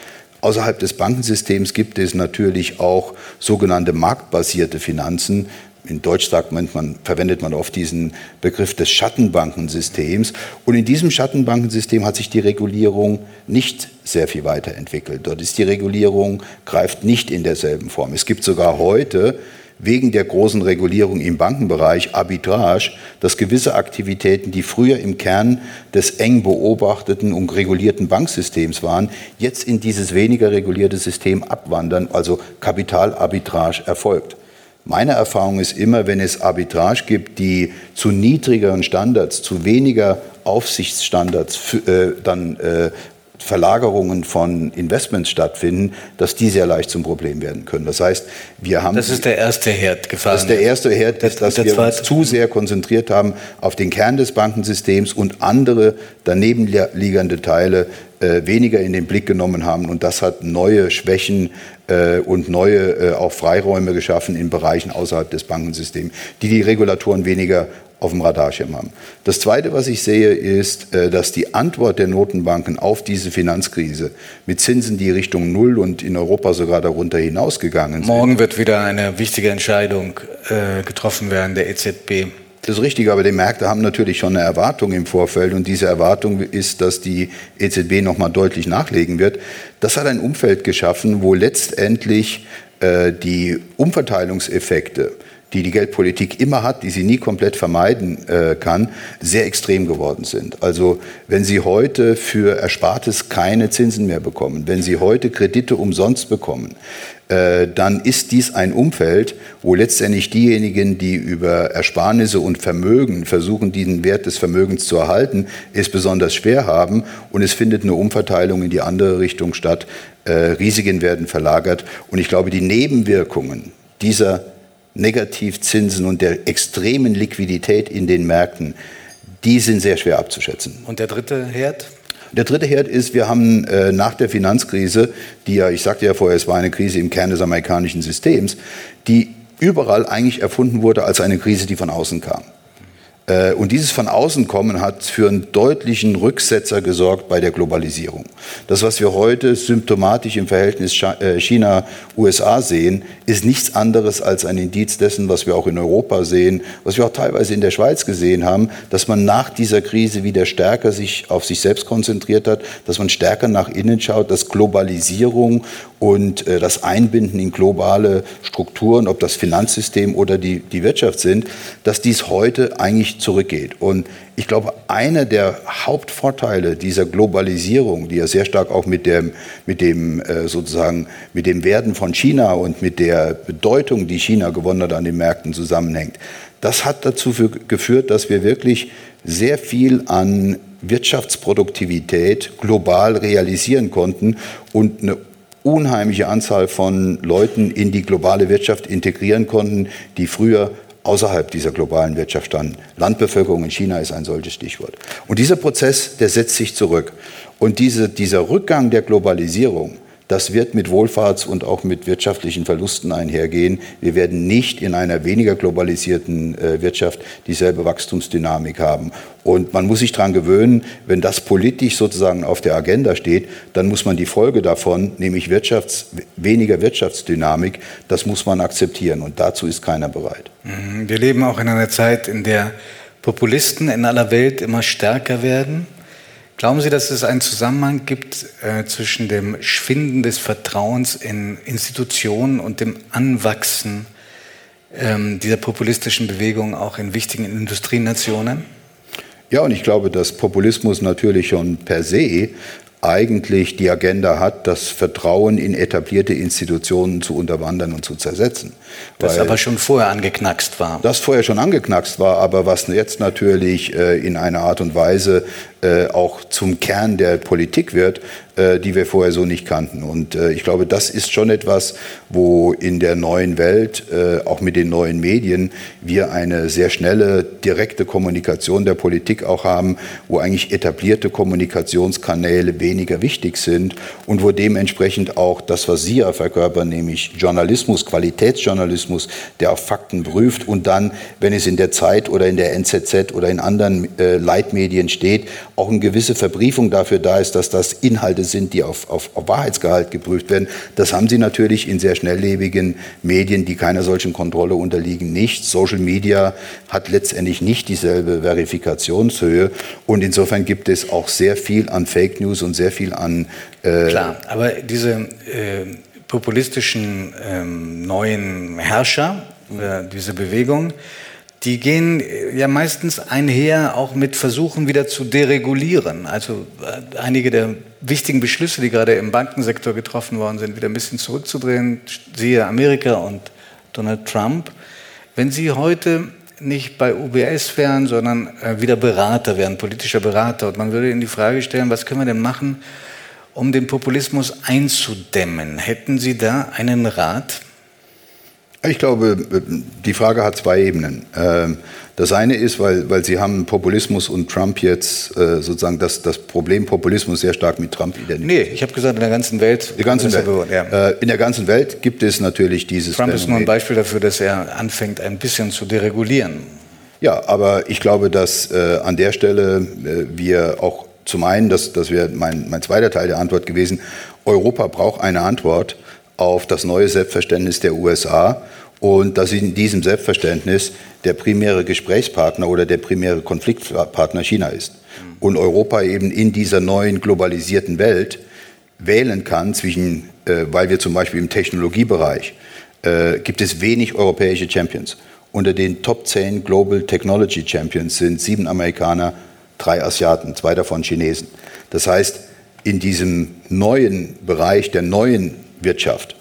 Außerhalb des Bankensystems gibt es natürlich auch sogenannte marktbasierte Finanzen. In Deutsch sagt man, man, verwendet man oft diesen Begriff des Schattenbankensystems. Und in diesem Schattenbankensystem hat sich die Regulierung nicht sehr viel weiterentwickelt. Dort ist die Regulierung, greift nicht in derselben Form. Es gibt sogar heute wegen der großen Regulierung im Bankenbereich Arbitrage, dass gewisse Aktivitäten, die früher im Kern des eng beobachteten und regulierten Banksystems waren, jetzt in dieses weniger regulierte System abwandern, also Kapitalarbitrage erfolgt. Meine Erfahrung ist immer, wenn es Arbitrage gibt, die zu niedrigeren Standards, zu weniger Aufsichtsstandards äh, dann äh, Verlagerungen von Investments stattfinden, dass die sehr leicht zum Problem werden können. Das heißt, wir haben. Das ist der erste Herd gefallen. Das ist der erste Herd, das, dass wir uns zu sehr konzentriert haben auf den Kern des Bankensystems und andere daneben liegende Teile äh, weniger in den Blick genommen haben. Und das hat neue Schwächen äh, und neue äh, auch Freiräume geschaffen in Bereichen außerhalb des Bankensystems, die die Regulatoren weniger auf dem Radarschirm haben. Das Zweite, was ich sehe, ist, äh, dass die Antwort der Notenbanken auf diese Finanzkrise mit Zinsen, die Richtung Null und in Europa sogar darunter hinausgegangen sind. Morgen wird wieder eine wichtige Entscheidung äh, getroffen werden der EZB. Das ist richtig, aber die Märkte haben natürlich schon eine Erwartung im Vorfeld und diese Erwartung ist, dass die EZB nochmal deutlich nachlegen wird. Das hat ein Umfeld geschaffen, wo letztendlich äh, die Umverteilungseffekte die die Geldpolitik immer hat, die sie nie komplett vermeiden äh, kann, sehr extrem geworden sind. Also wenn Sie heute für Erspartes keine Zinsen mehr bekommen, wenn Sie heute Kredite umsonst bekommen, äh, dann ist dies ein Umfeld, wo letztendlich diejenigen, die über Ersparnisse und Vermögen versuchen, diesen Wert des Vermögens zu erhalten, es besonders schwer haben und es findet eine Umverteilung in die andere Richtung statt. Äh, Risiken werden verlagert und ich glaube, die Nebenwirkungen dieser Negativzinsen und der extremen Liquidität in den Märkten, die sind sehr schwer abzuschätzen. Und der dritte Herd? Der dritte Herd ist, wir haben äh, nach der Finanzkrise, die ja, ich sagte ja vorher, es war eine Krise im Kern des amerikanischen Systems, die überall eigentlich erfunden wurde als eine Krise, die von außen kam. Äh, und dieses von außen kommen hat für einen deutlichen Rücksetzer gesorgt bei der Globalisierung. Das, was wir heute symptomatisch im Verhältnis äh, China-USA sehen, ist nichts anderes als ein Indiz dessen, was wir auch in Europa sehen, was wir auch teilweise in der Schweiz gesehen haben, dass man nach dieser Krise wieder stärker sich auf sich selbst konzentriert hat, dass man stärker nach innen schaut, dass Globalisierung und äh, das Einbinden in globale Strukturen, ob das Finanzsystem oder die, die Wirtschaft sind, dass dies heute eigentlich zurückgeht. Und ich glaube, einer der Hauptvorteile dieser Globalisierung, die ja sehr stark auch mit dem, mit dem äh, sozusagen mit dem Werden von China und mit der Bedeutung, die China gewonnen hat an den Märkten zusammenhängt, das hat dazu geführt, dass wir wirklich sehr viel an Wirtschaftsproduktivität global realisieren konnten und eine unheimliche Anzahl von Leuten in die globale Wirtschaft integrieren konnten, die früher außerhalb dieser globalen Wirtschaft standen. Landbevölkerung in China ist ein solches Stichwort. Und dieser Prozess, der setzt sich zurück. Und diese, dieser Rückgang der Globalisierung, das wird mit Wohlfahrts- und auch mit wirtschaftlichen Verlusten einhergehen. Wir werden nicht in einer weniger globalisierten äh, Wirtschaft dieselbe Wachstumsdynamik haben. Und man muss sich daran gewöhnen, wenn das politisch sozusagen auf der Agenda steht, dann muss man die Folge davon, nämlich Wirtschafts-, weniger Wirtschaftsdynamik, das muss man akzeptieren. Und dazu ist keiner bereit. Mhm. Wir leben auch in einer Zeit, in der Populisten in aller Welt immer stärker werden Glauben Sie, dass es einen Zusammenhang gibt äh, zwischen dem Schwinden des Vertrauens in Institutionen und dem Anwachsen ähm, dieser populistischen Bewegung auch in wichtigen Industrienationen? Ja, und ich glaube, dass Populismus natürlich schon per se eigentlich die Agenda hat, das Vertrauen in etablierte Institutionen zu unterwandern und zu zersetzen. Das aber schon vorher angeknackst war. Das vorher schon angeknackst war, aber was jetzt natürlich äh, in einer Art und Weise äh, auch zum Kern der Politik wird, äh, die wir vorher so nicht kannten. Und äh, ich glaube, das ist schon etwas, wo in der neuen Welt, äh, auch mit den neuen Medien, wir eine sehr schnelle, direkte Kommunikation der Politik auch haben, wo eigentlich etablierte Kommunikationskanäle weniger wichtig sind und wo dementsprechend auch das, was Sie ja verkörpern, nämlich Journalismus, Qualitätsjournalismus, der auch Fakten prüft und dann, wenn es in der Zeit oder in der NZZ oder in anderen äh, Leitmedien steht, auch eine gewisse Verbriefung dafür da ist, dass das Inhalte sind, die auf, auf, auf Wahrheitsgehalt geprüft werden. Das haben Sie natürlich in sehr schnelllebigen Medien, die keiner solchen Kontrolle unterliegen, nicht. Social Media hat letztendlich nicht dieselbe Verifikationshöhe und insofern gibt es auch sehr viel an Fake News und sehr viel an. Äh Klar, aber diese äh, populistischen ähm, neuen Herrscher, äh, diese Bewegung, die gehen äh, ja meistens einher auch mit Versuchen wieder zu deregulieren. Also äh, einige der wichtigen Beschlüsse, die gerade im Bankensektor getroffen worden sind, wieder ein bisschen zurückzudrehen, siehe Amerika und Donald Trump. Wenn Sie heute nicht bei UBS wären, sondern äh, wieder Berater wären, politischer Berater, und man würde Ihnen die Frage stellen, was können wir denn machen, um den Populismus einzudämmen. Hätten Sie da einen Rat? Ich glaube, die Frage hat zwei Ebenen. Ähm, das eine ist, weil, weil Sie haben Populismus und Trump jetzt äh, sozusagen das, das Problem Populismus sehr stark mit Trump identifiziert. Nee, ich habe gesagt, in der ganzen Welt. Die ganze Welt. Bewohnt, ja. Äh, in der ganzen Welt gibt es natürlich dieses Trump Phänomen. ist nur ein Beispiel dafür, dass er anfängt, ein bisschen zu deregulieren. Ja, aber ich glaube, dass äh, an der Stelle äh, wir auch zum einen, das, das wäre mein, mein zweiter Teil der Antwort gewesen, Europa braucht eine Antwort auf das neue Selbstverständnis der USA und dass in diesem Selbstverständnis der primäre Gesprächspartner oder der primäre Konfliktpartner China ist. Und Europa eben in dieser neuen globalisierten Welt wählen kann zwischen, äh, weil wir zum Beispiel im Technologiebereich äh, gibt es wenig europäische Champions. Unter den Top 10 Global Technology Champions sind sieben Amerikaner, drei Asiaten, zwei davon Chinesen. Das heißt, in diesem neuen Bereich der neuen Wirtschaft,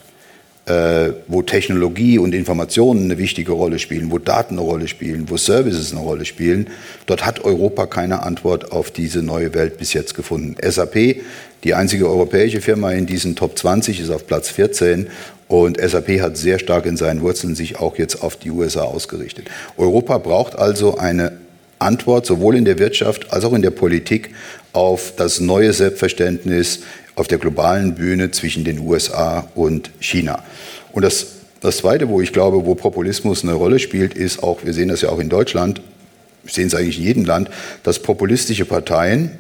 äh, wo Technologie und Informationen eine wichtige Rolle spielen, wo Daten eine Rolle spielen, wo Services eine Rolle spielen, dort hat Europa keine Antwort auf diese neue Welt bis jetzt gefunden. SAP, die einzige europäische Firma in diesen Top 20, ist auf Platz 14 und SAP hat sehr stark in seinen Wurzeln sich auch jetzt auf die USA ausgerichtet. Europa braucht also eine Antwort sowohl in der Wirtschaft als auch in der Politik auf das neue Selbstverständnis auf der globalen Bühne zwischen den USA und China. Und das, das Zweite, wo ich glaube, wo Populismus eine Rolle spielt, ist auch, wir sehen das ja auch in Deutschland, wir sehen es eigentlich in jedem Land, dass populistische Parteien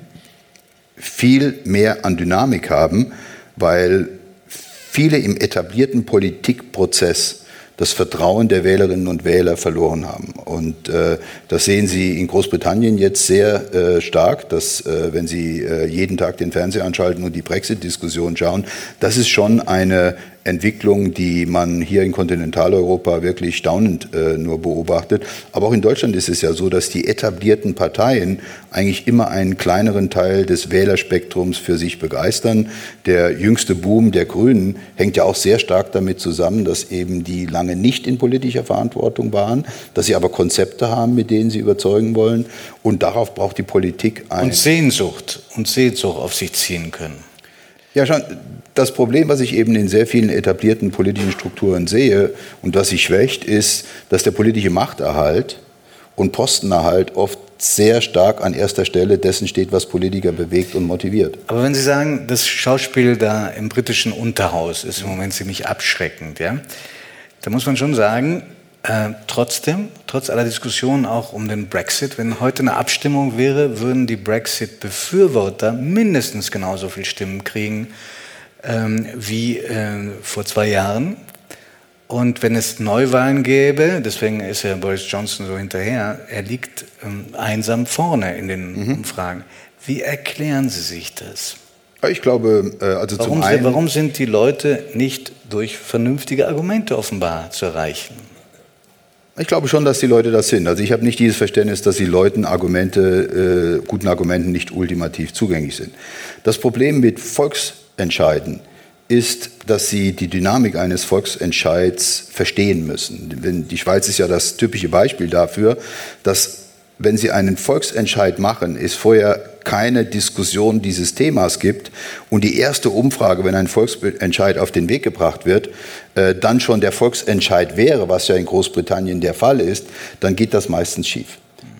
viel mehr an Dynamik haben, weil viele im etablierten Politikprozess das Vertrauen der Wählerinnen und Wähler verloren haben. Und äh, das sehen Sie in Großbritannien jetzt sehr äh, stark, dass äh, wenn Sie äh, jeden Tag den Fernseher anschalten und die Brexit-Diskussion schauen, das ist schon eine Entwicklung, die man hier in Kontinentaleuropa wirklich staunend äh, nur beobachtet. Aber auch in Deutschland ist es ja so, dass die etablierten Parteien eigentlich immer einen kleineren Teil des Wählerspektrums für sich begeistern. Der jüngste Boom der Grünen hängt ja auch sehr stark damit zusammen, dass eben die lange nicht in politischer Verantwortung waren, dass sie aber Konzepte haben, mit denen sie überzeugen wollen. Und darauf braucht die Politik ein. Und Sehnsucht und Sehnsucht auf sich ziehen können. Ja, schon. Das Problem, was ich eben in sehr vielen etablierten politischen Strukturen sehe und was sich schwächt, ist, dass der politische Machterhalt und Postenerhalt oft sehr stark an erster Stelle dessen steht, was Politiker bewegt und motiviert. Aber wenn Sie sagen, das Schauspiel da im britischen Unterhaus ist im Moment ziemlich abschreckend, ja, da muss man schon sagen, äh, trotzdem, trotz aller Diskussionen auch um den Brexit, wenn heute eine Abstimmung wäre, würden die Brexit-Befürworter mindestens genauso viele Stimmen kriegen ähm, wie äh, vor zwei Jahren. Und wenn es Neuwahlen gäbe, deswegen ist ja Boris Johnson so hinterher, er liegt ähm, einsam vorne in den mhm. Umfragen. Wie erklären Sie sich das? Ich glaube, äh, also warum, zum einen. Warum sind die Leute nicht durch vernünftige Argumente offenbar zu erreichen? Ich glaube schon, dass die Leute das sind. Also ich habe nicht dieses Verständnis, dass die Leuten Argumente, äh, guten Argumenten nicht ultimativ zugänglich sind. Das Problem mit Volksentscheiden ist, dass sie die Dynamik eines Volksentscheids verstehen müssen. Die Schweiz ist ja das typische Beispiel dafür, dass wenn Sie einen Volksentscheid machen, es vorher keine Diskussion dieses Themas gibt und die erste Umfrage, wenn ein Volksentscheid auf den Weg gebracht wird, äh, dann schon der Volksentscheid wäre, was ja in Großbritannien der Fall ist, dann geht das meistens schief.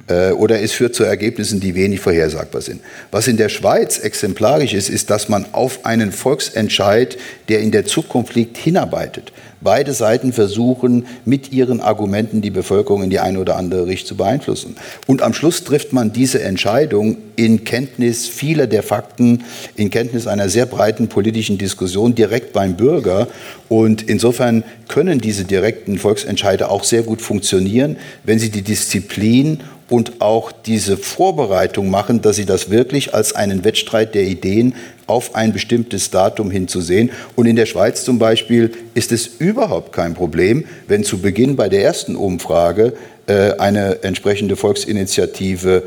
Äh, oder es führt zu Ergebnissen, die wenig vorhersagbar sind. Was in der Schweiz exemplarisch ist, ist, dass man auf einen Volksentscheid, der in der Zukunft liegt, hinarbeitet. Beide Seiten versuchen mit ihren Argumenten die Bevölkerung in die eine oder andere Richtung zu beeinflussen. Und am Schluss trifft man diese Entscheidung in Kenntnis vieler der Fakten, in Kenntnis einer sehr breiten politischen Diskussion direkt beim Bürger. Und insofern können diese direkten Volksentscheide auch sehr gut funktionieren, wenn sie die Disziplin und auch diese Vorbereitung machen, dass sie das wirklich als einen Wettstreit der Ideen auf ein bestimmtes Datum hinzusehen. Und in der Schweiz zum Beispiel ist es überhaupt kein Problem, wenn zu Beginn bei der ersten Umfrage äh, eine entsprechende Volksinitiative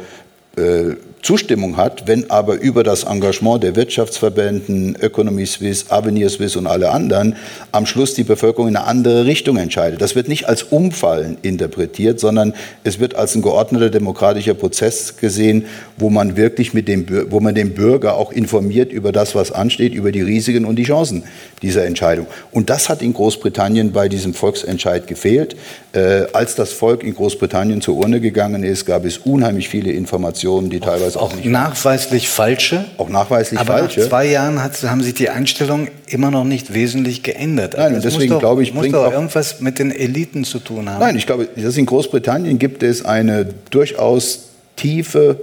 äh, Zustimmung hat, wenn aber über das Engagement der Wirtschaftsverbänden, Economy Suisse, Avenir Suisse und alle anderen am Schluss die Bevölkerung in eine andere Richtung entscheidet. Das wird nicht als Umfallen interpretiert, sondern es wird als ein geordneter demokratischer Prozess gesehen, wo man wirklich mit dem, wo man den Bürger auch informiert über das, was ansteht, über die Risiken und die Chancen dieser Entscheidung. Und das hat in Großbritannien bei diesem Volksentscheid gefehlt. Äh, als das Volk in Großbritannien zur Urne gegangen ist, gab es unheimlich viele Informationen, die teilweise auch, auch nicht nachweislich falsche. Auch nachweislich aber falsche. Nach zwei Jahren hat, haben sich die Einstellungen immer noch nicht wesentlich geändert. Nein, und deswegen glaube ich, muss doch auch, irgendwas mit den Eliten zu tun haben. Nein, ich glaube, dass in Großbritannien gibt es eine durchaus tiefe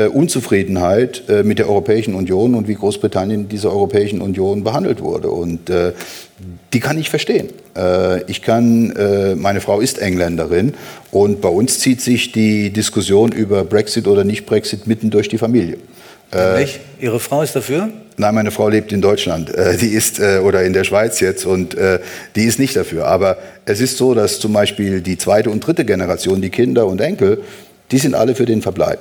äh, Unzufriedenheit äh, mit der Europäischen Union und wie Großbritannien dieser Europäischen Union behandelt wurde. Und äh, die kann ich verstehen. Äh, ich kann, äh, meine Frau ist Engländerin und bei uns zieht sich die Diskussion über Brexit oder nicht Brexit mitten durch die Familie. Äh, Ihre Frau ist dafür? Nein, meine Frau lebt in Deutschland. Die ist oder in der Schweiz jetzt und die ist nicht dafür. Aber es ist so, dass zum Beispiel die zweite und dritte Generation, die Kinder und Enkel, die sind alle für den Verbleib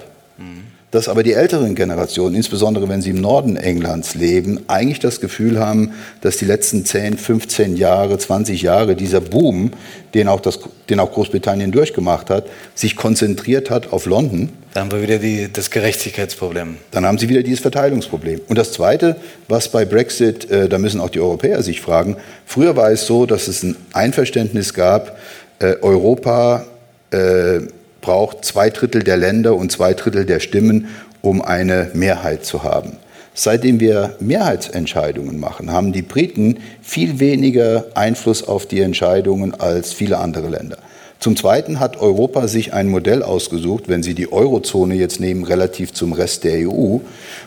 dass aber die älteren Generationen, insbesondere wenn sie im Norden Englands leben, eigentlich das Gefühl haben, dass die letzten 10, 15 Jahre, 20 Jahre dieser Boom, den auch, das, den auch Großbritannien durchgemacht hat, sich konzentriert hat auf London. Da haben wir wieder die, das Gerechtigkeitsproblem. Dann haben sie wieder dieses Verteilungsproblem. Und das Zweite, was bei Brexit, äh, da müssen auch die Europäer sich fragen, früher war es so, dass es ein Einverständnis gab, äh, Europa äh, braucht zwei Drittel der Länder und zwei Drittel der Stimmen, um eine Mehrheit zu haben. Seitdem wir Mehrheitsentscheidungen machen, haben die Briten viel weniger Einfluss auf die Entscheidungen als viele andere Länder. Zum Zweiten hat Europa sich ein Modell ausgesucht, wenn Sie die Eurozone jetzt nehmen, relativ zum Rest der EU,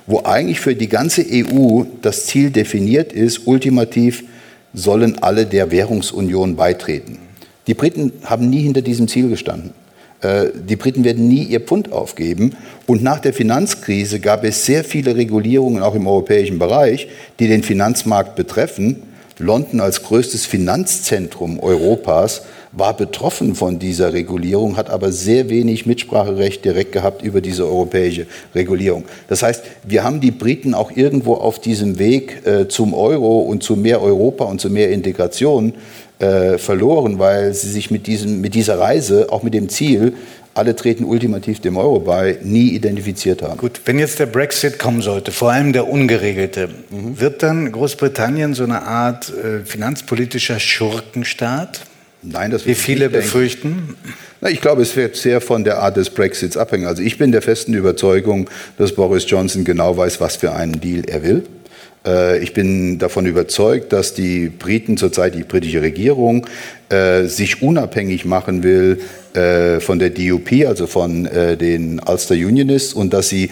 wo eigentlich für die ganze EU das Ziel definiert ist, ultimativ sollen alle der Währungsunion beitreten. Die Briten haben nie hinter diesem Ziel gestanden. Äh, die Briten werden nie ihr Pfund aufgeben. Und nach der Finanzkrise gab es sehr viele Regulierungen auch im europäischen Bereich, die den Finanzmarkt betreffen. London als größtes Finanzzentrum Europas war betroffen von dieser Regulierung, hat aber sehr wenig Mitspracherecht direkt gehabt über diese europäische Regulierung. Das heißt, wir haben die Briten auch irgendwo auf diesem Weg äh, zum Euro und zu mehr Europa und zu mehr Integration äh, verloren, weil sie sich mit, diesem, mit dieser Reise, auch mit dem Ziel, alle treten ultimativ dem Euro bei, nie identifiziert haben. Gut, wenn jetzt der Brexit kommen sollte, vor allem der ungeregelte, mhm. wird dann Großbritannien so eine Art äh, finanzpolitischer Schurkenstaat? Nein, das Wie viele befürchten? Na, ich glaube, es wird sehr von der Art des Brexits abhängen. Also ich bin der festen Überzeugung, dass Boris Johnson genau weiß, was für einen Deal er will. Äh, ich bin davon überzeugt, dass die Briten zurzeit, die britische Regierung, äh, sich unabhängig machen will äh, von der DUP, also von den Ulster Unionists, und dass sie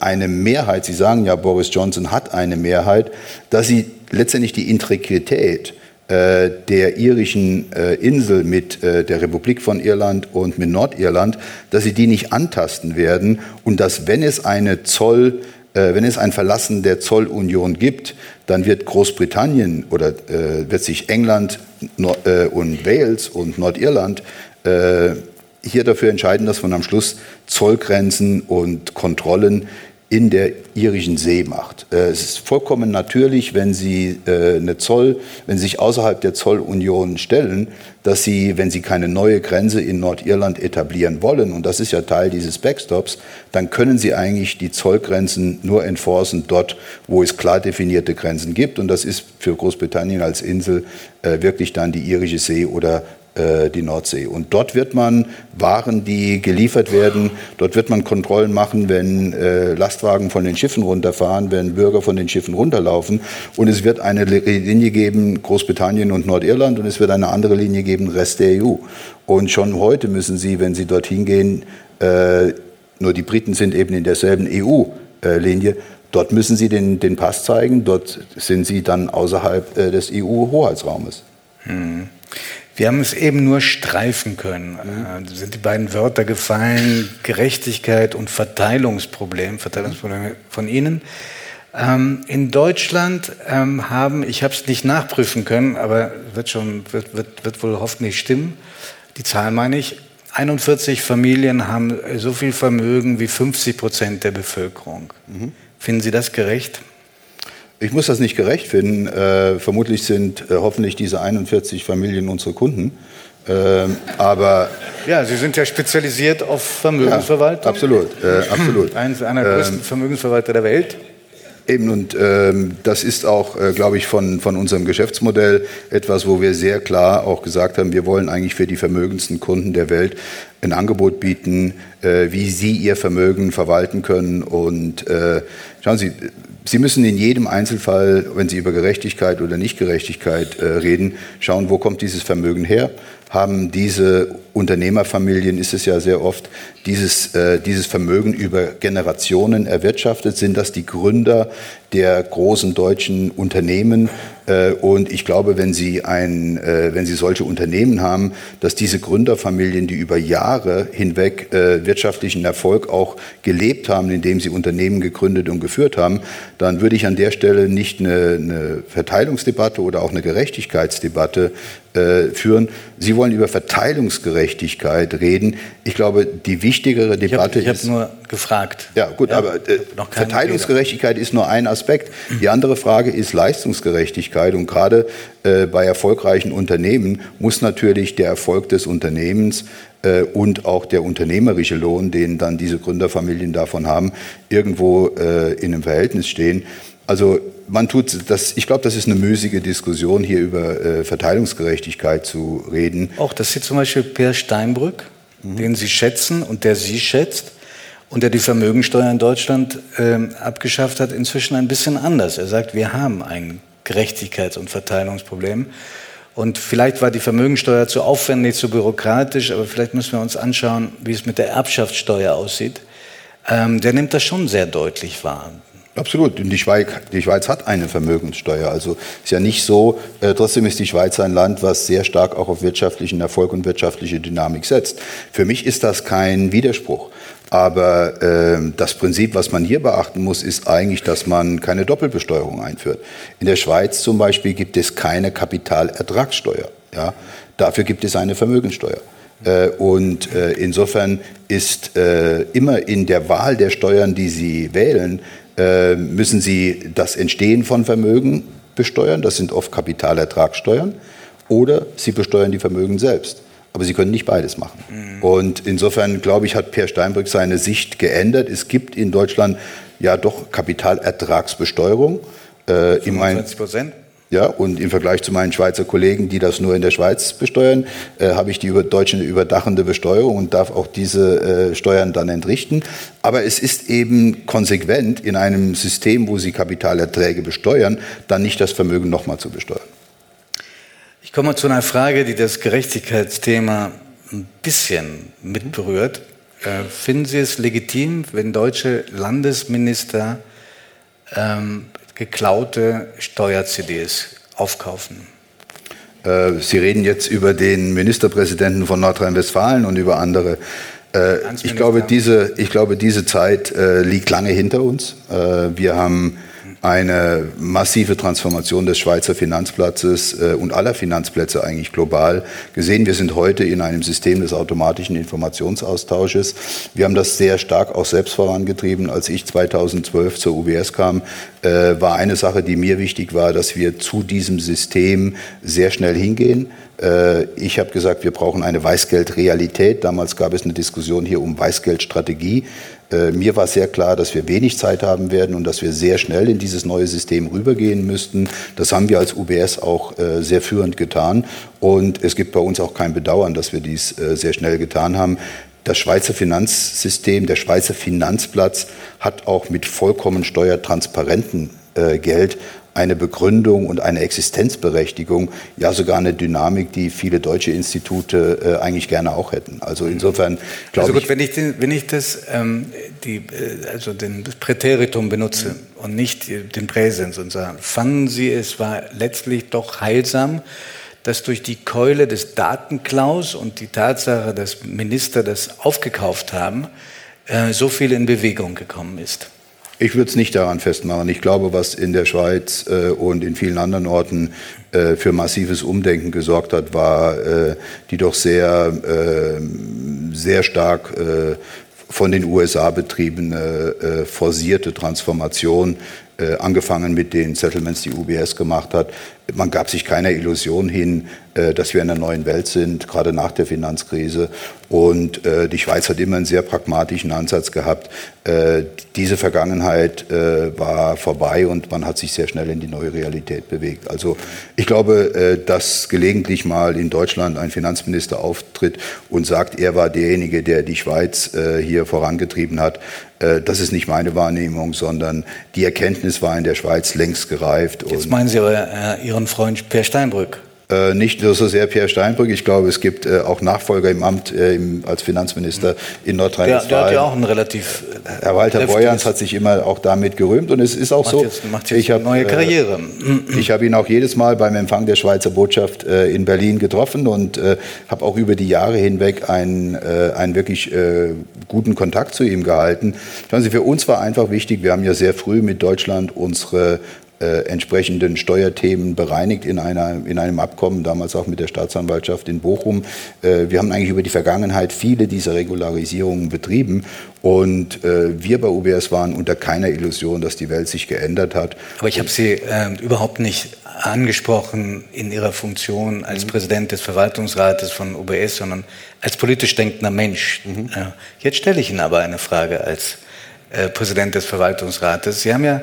eine Mehrheit, Sie sagen ja, Boris Johnson hat eine Mehrheit, dass sie letztendlich die Integrität der irischen Insel mit der Republik von Irland und mit Nordirland, dass sie die nicht antasten werden. Und dass, wenn es eine Zoll- wenn es ein Verlassen der Zollunion gibt, dann wird Großbritannien oder äh, wird sich England äh, und Wales und Nordirland hier dafür entscheiden, dass man am Schluss Zollgrenzen und Kontrollen in der irischen See macht. Äh, es ist vollkommen natürlich, wenn Sie äh, eine Zoll, wenn Sie sich außerhalb der Zollunion stellen, dass Sie, wenn Sie keine neue Grenze in Nordirland etablieren wollen, und das ist ja Teil dieses Backstops, dann können Sie eigentlich die Zollgrenzen nur enforcen dort, wo es klar definierte Grenzen gibt. Und das ist für Großbritannien als Insel äh, wirklich dann die irische See oder die Nordsee. Und dort wird man Waren, die geliefert werden, dort wird man Kontrollen machen, wenn äh, Lastwagen von den Schiffen runterfahren, wenn Bürger von den Schiffen runterlaufen. Und es wird eine Linie geben, Großbritannien und Nordirland, und es wird eine andere Linie geben, Rest der EU. Und schon heute müssen Sie, wenn Sie dorthin gehen, äh, nur die Briten sind eben in derselben EU-Linie, Dort müssen Sie den, den Pass zeigen, dort sind Sie dann außerhalb äh, des EU-Hoheitsraumes. Hm. Wir haben es eben nur streifen können. Mhm. Da sind die beiden Wörter gefallen, Gerechtigkeit und Verteilungsproblem, Verteilungsproblem von Ihnen. Ähm, in Deutschland ähm, haben, ich habe es nicht nachprüfen können, aber wird schon, wird, wird, wird wohl hoffentlich stimmen, die Zahl meine ich, 41 Familien haben so viel Vermögen wie 50 Prozent der Bevölkerung. Mhm. Finden Sie das gerecht? Ich muss das nicht gerecht finden. Äh, vermutlich sind äh, hoffentlich diese 41 Familien unsere Kunden. Ähm, aber ja, Sie sind ja spezialisiert auf Vermögensverwaltung. Ja, absolut, äh, absolut. Eines einer der größten ähm, Vermögensverwalter der Welt. Eben, und ähm, das ist auch, äh, glaube ich, von, von unserem Geschäftsmodell etwas, wo wir sehr klar auch gesagt haben, wir wollen eigentlich für die vermögendsten Kunden der Welt ein Angebot bieten, äh, wie sie ihr Vermögen verwalten können. Und äh, schauen Sie, Sie müssen in jedem Einzelfall, wenn Sie über Gerechtigkeit oder Nichtgerechtigkeit äh, reden, schauen, wo kommt dieses Vermögen her? Haben diese Unternehmerfamilien, ist es ja sehr oft, dieses, äh, dieses Vermögen über Generationen erwirtschaftet? Sind das die Gründer der großen deutschen Unternehmen? Äh, und ich glaube, wenn Sie, ein, äh, wenn Sie solche Unternehmen haben, dass diese Gründerfamilien, die über Jahre hinweg äh, wirtschaftlichen Erfolg auch gelebt haben, indem sie Unternehmen gegründet und geführt haben, dann würde ich an der Stelle nicht eine, eine Verteilungsdebatte oder auch eine Gerechtigkeitsdebatte führen. Sie wollen über Verteilungsgerechtigkeit reden. Ich glaube, die wichtigere Debatte ich hab, ich ist. Ich habe nur gefragt. Ja, gut, ja, aber äh, Verteilungsgerechtigkeit ist nur ein Aspekt. Die andere Frage ist Leistungsgerechtigkeit. Und gerade äh, bei erfolgreichen Unternehmen muss natürlich der Erfolg des Unternehmens äh, und auch der unternehmerische Lohn, den dann diese Gründerfamilien davon haben, irgendwo äh, in einem Verhältnis stehen. Also man tut das, ich glaube, das ist eine müßige Diskussion, hier über äh, Verteilungsgerechtigkeit zu reden. Auch das sieht zum Beispiel Per Steinbrück, mhm. den Sie schätzen und der Sie schätzt und der die Vermögensteuer in Deutschland äh, abgeschafft hat, inzwischen ein bisschen anders. Er sagt, wir haben ein Gerechtigkeits- und Verteilungsproblem. Und vielleicht war die Vermögensteuer zu aufwendig, zu bürokratisch, aber vielleicht müssen wir uns anschauen, wie es mit der Erbschaftssteuer aussieht. Ähm, der nimmt das schon sehr deutlich wahr. Absolut. Die Schweiz, die Schweiz, hat eine Vermögenssteuer. Also ist ja nicht so, äh, trotzdem ist die Schweiz ein Land, was sehr stark auch auf wirtschaftlichen Erfolg und wirtschaftliche Dynamik setzt. Für mich ist das kein Widerspruch. Aber äh, das Prinzip, was man hier beachten muss, ist eigentlich, dass man keine Doppelbesteuerung einführt. In der Schweiz zum Beispiel gibt es keine Kapitalertragssteuer. Ja? Dafür gibt es eine Vermögenssteuer. Äh, und äh, insofern ist äh, immer in der Wahl der Steuern, die Sie wählen, äh, müssen Sie das Entstehen von Vermögen besteuern. Das sind oft Kapitalertragssteuern. Oder Sie besteuern die Vermögen selbst. Aber Sie können nicht beides machen. Mhm. Und insofern, glaube ich, hat Per Steinbrück seine Sicht geändert. Es gibt in Deutschland ja doch Kapitalertragsbesteuerung. Äh, 25 Prozent? Ja, und im Vergleich zu meinen Schweizer Kollegen, die das nur in der Schweiz besteuern, äh, habe ich die über, deutsche überdachende Besteuerung und darf auch diese äh, Steuern dann entrichten. Aber es ist eben konsequent in einem System, wo Sie Kapitalerträge besteuern, dann nicht das Vermögen nochmal zu besteuern. Ich komme zu einer Frage, die das Gerechtigkeitsthema ein bisschen mitberührt. Äh, finden Sie es legitim, wenn deutsche Landesminister ähm, geklaute Steuer-CDs aufkaufen? Äh, Sie reden jetzt über den Ministerpräsidenten von Nordrhein-Westfalen und über andere. Äh, ich, glaube, diese, ich glaube, diese Zeit äh, liegt lange hinter uns. Wir haben eine massive Transformation des Schweizer Finanzplatzes äh, und aller Finanzplätze eigentlich global gesehen. Wir sind heute in einem System des automatischen Informationsaustausches. Wir haben das sehr stark auch selbst vorangetrieben. Als ich 2012 zur UBS kam, äh, war eine Sache, die mir wichtig war, dass wir zu diesem System sehr schnell hingehen. Äh, ich habe gesagt, wir brauchen eine Weißgeldrealität. Damals gab es eine Diskussion hier um Weißgeldstrategie. Äh, mir war sehr klar, dass wir wenig Zeit haben werden und dass wir sehr schnell in dieses neue System rübergehen müssten. Das haben wir als UBS auch äh, sehr führend getan. Und es gibt bei uns auch kein Bedauern, dass wir dies äh, sehr schnell getan haben. Das Schweizer Finanzsystem, der Schweizer Finanzplatz hat auch mit vollkommen steuertransparenten Geld eine Begründung und eine Existenzberechtigung, ja sogar eine Dynamik, die viele deutsche Institute äh, eigentlich gerne auch hätten. Also insofern glaube also gut, ich, wenn ich, den, wenn ich das, ähm, die, äh, also den Präteritum benutze mhm. und nicht den Präsens und sagen, fanden Sie, es war letztlich doch heilsam, dass durch die Keule des Datenklaus und die Tatsache, dass Minister das aufgekauft haben, äh, so viel in Bewegung gekommen ist? Ich würde es nicht daran festmachen. Ich glaube, was in der Schweiz äh, und in vielen anderen Orten äh, für massives Umdenken gesorgt hat, war äh, die doch sehr, äh, sehr stark äh, von den USA betriebene äh, forcierte Transformation, angefangen mit den Settlements, die UBS gemacht hat. Man gab sich keiner Illusion hin, äh, dass wir in einer neuen Welt sind, gerade nach der Finanzkrise. Und äh, die Schweiz hat immer einen sehr pragmatischen Ansatz gehabt. Äh, diese Vergangenheit war vorbei und man hat sich sehr schnell in die neue Realität bewegt. Also ich glaube, dass gelegentlich mal in Deutschland ein Finanzminister auftritt und sagt, er war derjenige, der die Schweiz hier vorangetrieben hat, das ist nicht meine Wahrnehmung, sondern die Erkenntnis war in der Schweiz längst gereift. Jetzt meinen Sie aber Ihren Freund Per Steinbrück. Äh, nicht nur so sehr Pierre Steinbrück, ich glaube, es gibt äh, auch Nachfolger im Amt äh, im, als Finanzminister in Nordrhein-Westfalen. Der, der, hat ja auch einen relativ. Äh, Herr Walter Beuerns hat sich immer auch damit gerühmt und es ist auch macht so. Jetzt, macht jetzt ich hab, neue Karriere. Äh, ich habe ihn auch jedes Mal beim Empfang der Schweizer Botschaft äh, in Berlin getroffen und habe auch über die Jahre hinweg einen, einen wirklich guten Kontakt zu ihm gehalten. Schauen Sie, für uns war einfach wichtig, wir haben ja sehr früh mit Deutschland unsere äh, entsprechenden Steuerthemen bereinigt in, einer, in einem Abkommen, damals auch mit der Staatsanwaltschaft in Bochum. Äh, wir haben eigentlich über die Vergangenheit viele dieser Regularisierungen betrieben und äh, wir bei UBS waren unter keiner Illusion, dass die Welt sich geändert hat. Aber ich habe Sie äh, überhaupt nicht angesprochen in Ihrer Funktion als mhm. Präsident des Verwaltungsrates von UBS, sondern als politisch denkender Mensch. Mhm. Jetzt stelle ich Ihnen aber eine Frage als äh, Präsident des Verwaltungsrates. Sie haben ja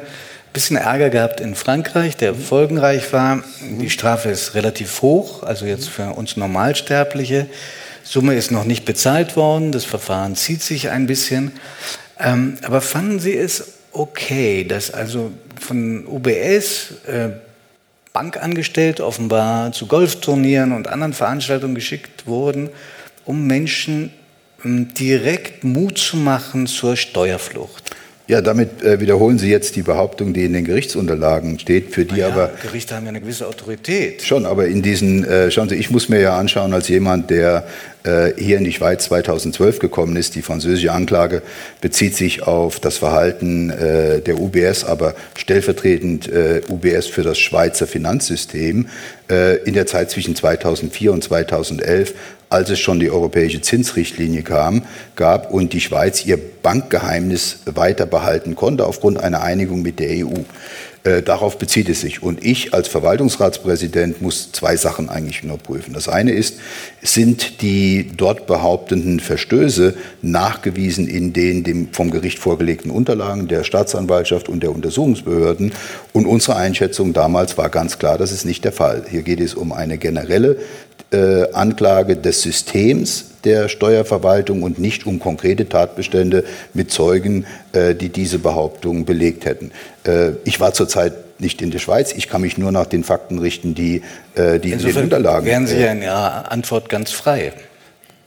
bisschen Ärger gehabt in Frankreich, der folgenreich war. Die Strafe ist relativ hoch, also jetzt für uns Normalsterbliche. Summe ist noch nicht bezahlt worden, das Verfahren zieht sich ein bisschen. Ähm, aber fanden Sie es okay, dass also von UBS äh, Bankangestellte offenbar zu Golfturnieren und anderen Veranstaltungen geschickt wurden, um Menschen ähm, direkt Mut zu machen zur Steuerflucht? Ja, damit äh, wiederholen Sie jetzt die Behauptung, die in den Gerichtsunterlagen steht, für die ja, aber. Gerichte haben ja eine gewisse Autorität. Schon, aber in diesen, äh, schauen Sie, ich muss mir ja anschauen, als jemand, der hier in die Schweiz 2012 gekommen ist, die französische Anklage bezieht sich auf das Verhalten äh, der UBS, aber stellvertretend äh, UBS für das Schweizer Finanzsystem äh, in der Zeit zwischen 2004 und 2011 als es schon die europäische Zinsrichtlinie kam, gab und die Schweiz ihr Bankgeheimnis weiter behalten konnte aufgrund einer Einigung mit der EU. Äh, darauf bezieht es sich. Und ich als Verwaltungsratspräsident muss zwei Sachen eigentlich nur prüfen. Das eine ist, sind die dort behauptenden Verstöße nachgewiesen in den dem vom Gericht vorgelegten Unterlagen der Staatsanwaltschaft und der Untersuchungsbehörden? Und unsere Einschätzung damals war ganz klar, das ist nicht der Fall. Hier geht es um eine generelle äh, Anklage des Systems der Steuerverwaltung und nicht um konkrete Tatbestände mit Zeugen, äh, die diese Behauptung belegt hätten. Äh, ich war zurzeit nicht in der Schweiz. Ich kann mich nur nach den Fakten richten, die, äh, die in den Unterlagen. Wären Sie ja in Ihrer Antwort ganz frei.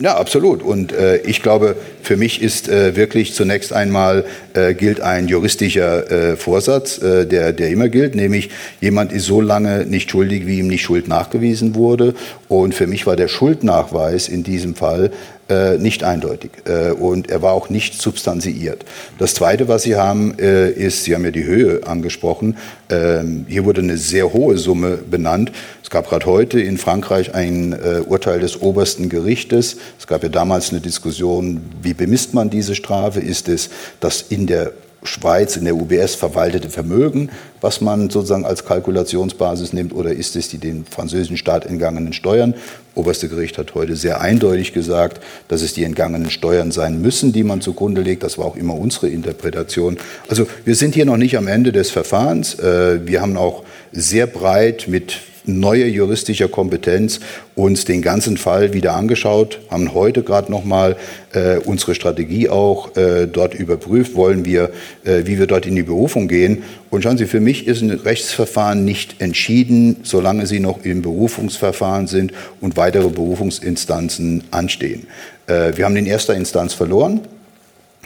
Ja, absolut. Und äh, ich glaube, für mich ist äh, wirklich zunächst einmal äh, gilt ein juristischer äh, Vorsatz, äh, der, der immer gilt, nämlich jemand ist so lange nicht schuldig, wie ihm nicht Schuld nachgewiesen wurde. Und für mich war der Schuldnachweis in diesem Fall äh, nicht eindeutig äh, und er war auch nicht substanziiert. Das Zweite, was Sie haben, äh, ist, Sie haben ja die Höhe angesprochen. Ähm, hier wurde eine sehr hohe Summe benannt. Es gab gerade heute in Frankreich ein Urteil des obersten Gerichtes. Es gab ja damals eine Diskussion, wie bemisst man diese Strafe? Ist es das in der Schweiz in der UBS verwaltete Vermögen, was man sozusagen als Kalkulationsbasis nimmt, oder ist es die den französischen Staat entgangenen Steuern? Oberste Gericht hat heute sehr eindeutig gesagt, dass es die entgangenen Steuern sein müssen, die man zugrunde legt. Das war auch immer unsere Interpretation. Also wir sind hier noch nicht am Ende des Verfahrens. Äh, wir haben auch sehr breit mit neuer juristischer Kompetenz uns den ganzen Fall wieder angeschaut, haben heute gerade nochmal äh, unsere Strategie auch äh, dort überprüft, wollen wir, äh, wie wir dort in die Berufung gehen. Und schauen Sie, für mich ist ein Rechtsverfahren nicht entschieden, solange Sie noch im Berufungsverfahren sind und weitere Berufungsinstanzen anstehen. Äh, wir haben in erster Instanz verloren.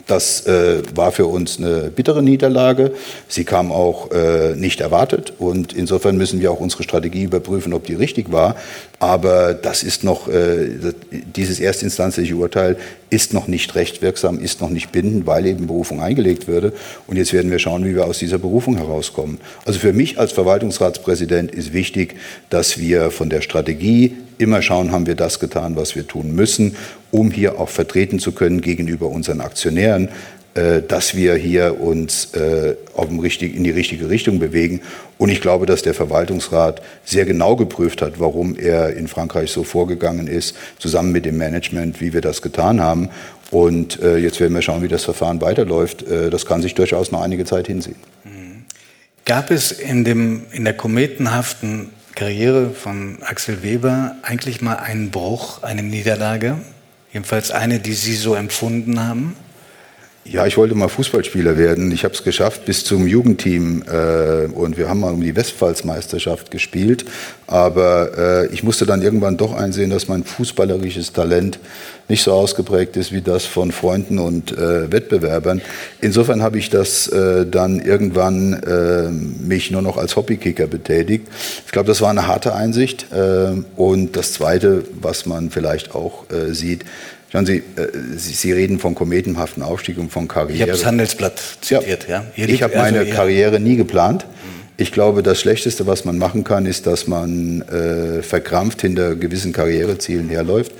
Das äh, war für uns eine bittere Niederlage. Sie kam auch äh, nicht erwartet und insofern müssen wir auch unsere Strategie überprüfen, ob die richtig war. Aber das ist noch, äh, dieses erstinstanzliche Urteil ist noch nicht rechtswirksam, ist noch nicht bindend, weil eben Berufung eingelegt würde. Und jetzt werden wir schauen, wie wir aus dieser Berufung herauskommen. Also für mich als Verwaltungsratspräsident ist wichtig, dass wir von der Strategie immer schauen, haben wir das getan, was wir tun müssen um hier auch vertreten zu können gegenüber unseren Aktionären, äh, dass wir hier uns äh, in die richtige Richtung bewegen. Und ich glaube, dass der Verwaltungsrat sehr genau geprüft hat, warum er in Frankreich so vorgegangen ist, zusammen mit dem Management, wie wir das getan haben. Und äh, jetzt werden wir schauen, wie das Verfahren weiterläuft. das kann sich durchaus noch einige Zeit hinsehen. Gab es in, dem, in der kometenhaften Karriere von Axel Weber eigentlich mal einen Bruch, eine Niederlage? Jedenfalls eine, die Sie so empfunden haben? Ja, ich wollte mal Fußballspieler werden. Ich habe es geschafft bis zum Jugendteam äh, und wir haben mal um die Westpfalzmeisterschaft gespielt. Aber äh, ich musste dann irgendwann doch einsehen, dass mein fußballerisches Talent nicht so ausgeprägt ist wie das von Freunden und äh, Wettbewerbern. Insofern habe ich das äh, dann irgendwann äh, mich nur noch als Hobbykicker betätigt. Ich glaube, das war eine harte Einsicht. Äh, und das Zweite, was man vielleicht auch sieht, Schauen Sie, äh, Sie, Sie, reden von kometenhaften Aufstieg und von Karriere. Ich habe das Handelsblatt zitiert, ja. ja. Ich habe meine also, Karriere nie geplant. Ich glaube, das Schlechteste, was man machen kann, ist, dass man äh, verkrampft hinter gewissen Karrierezielen herläuft.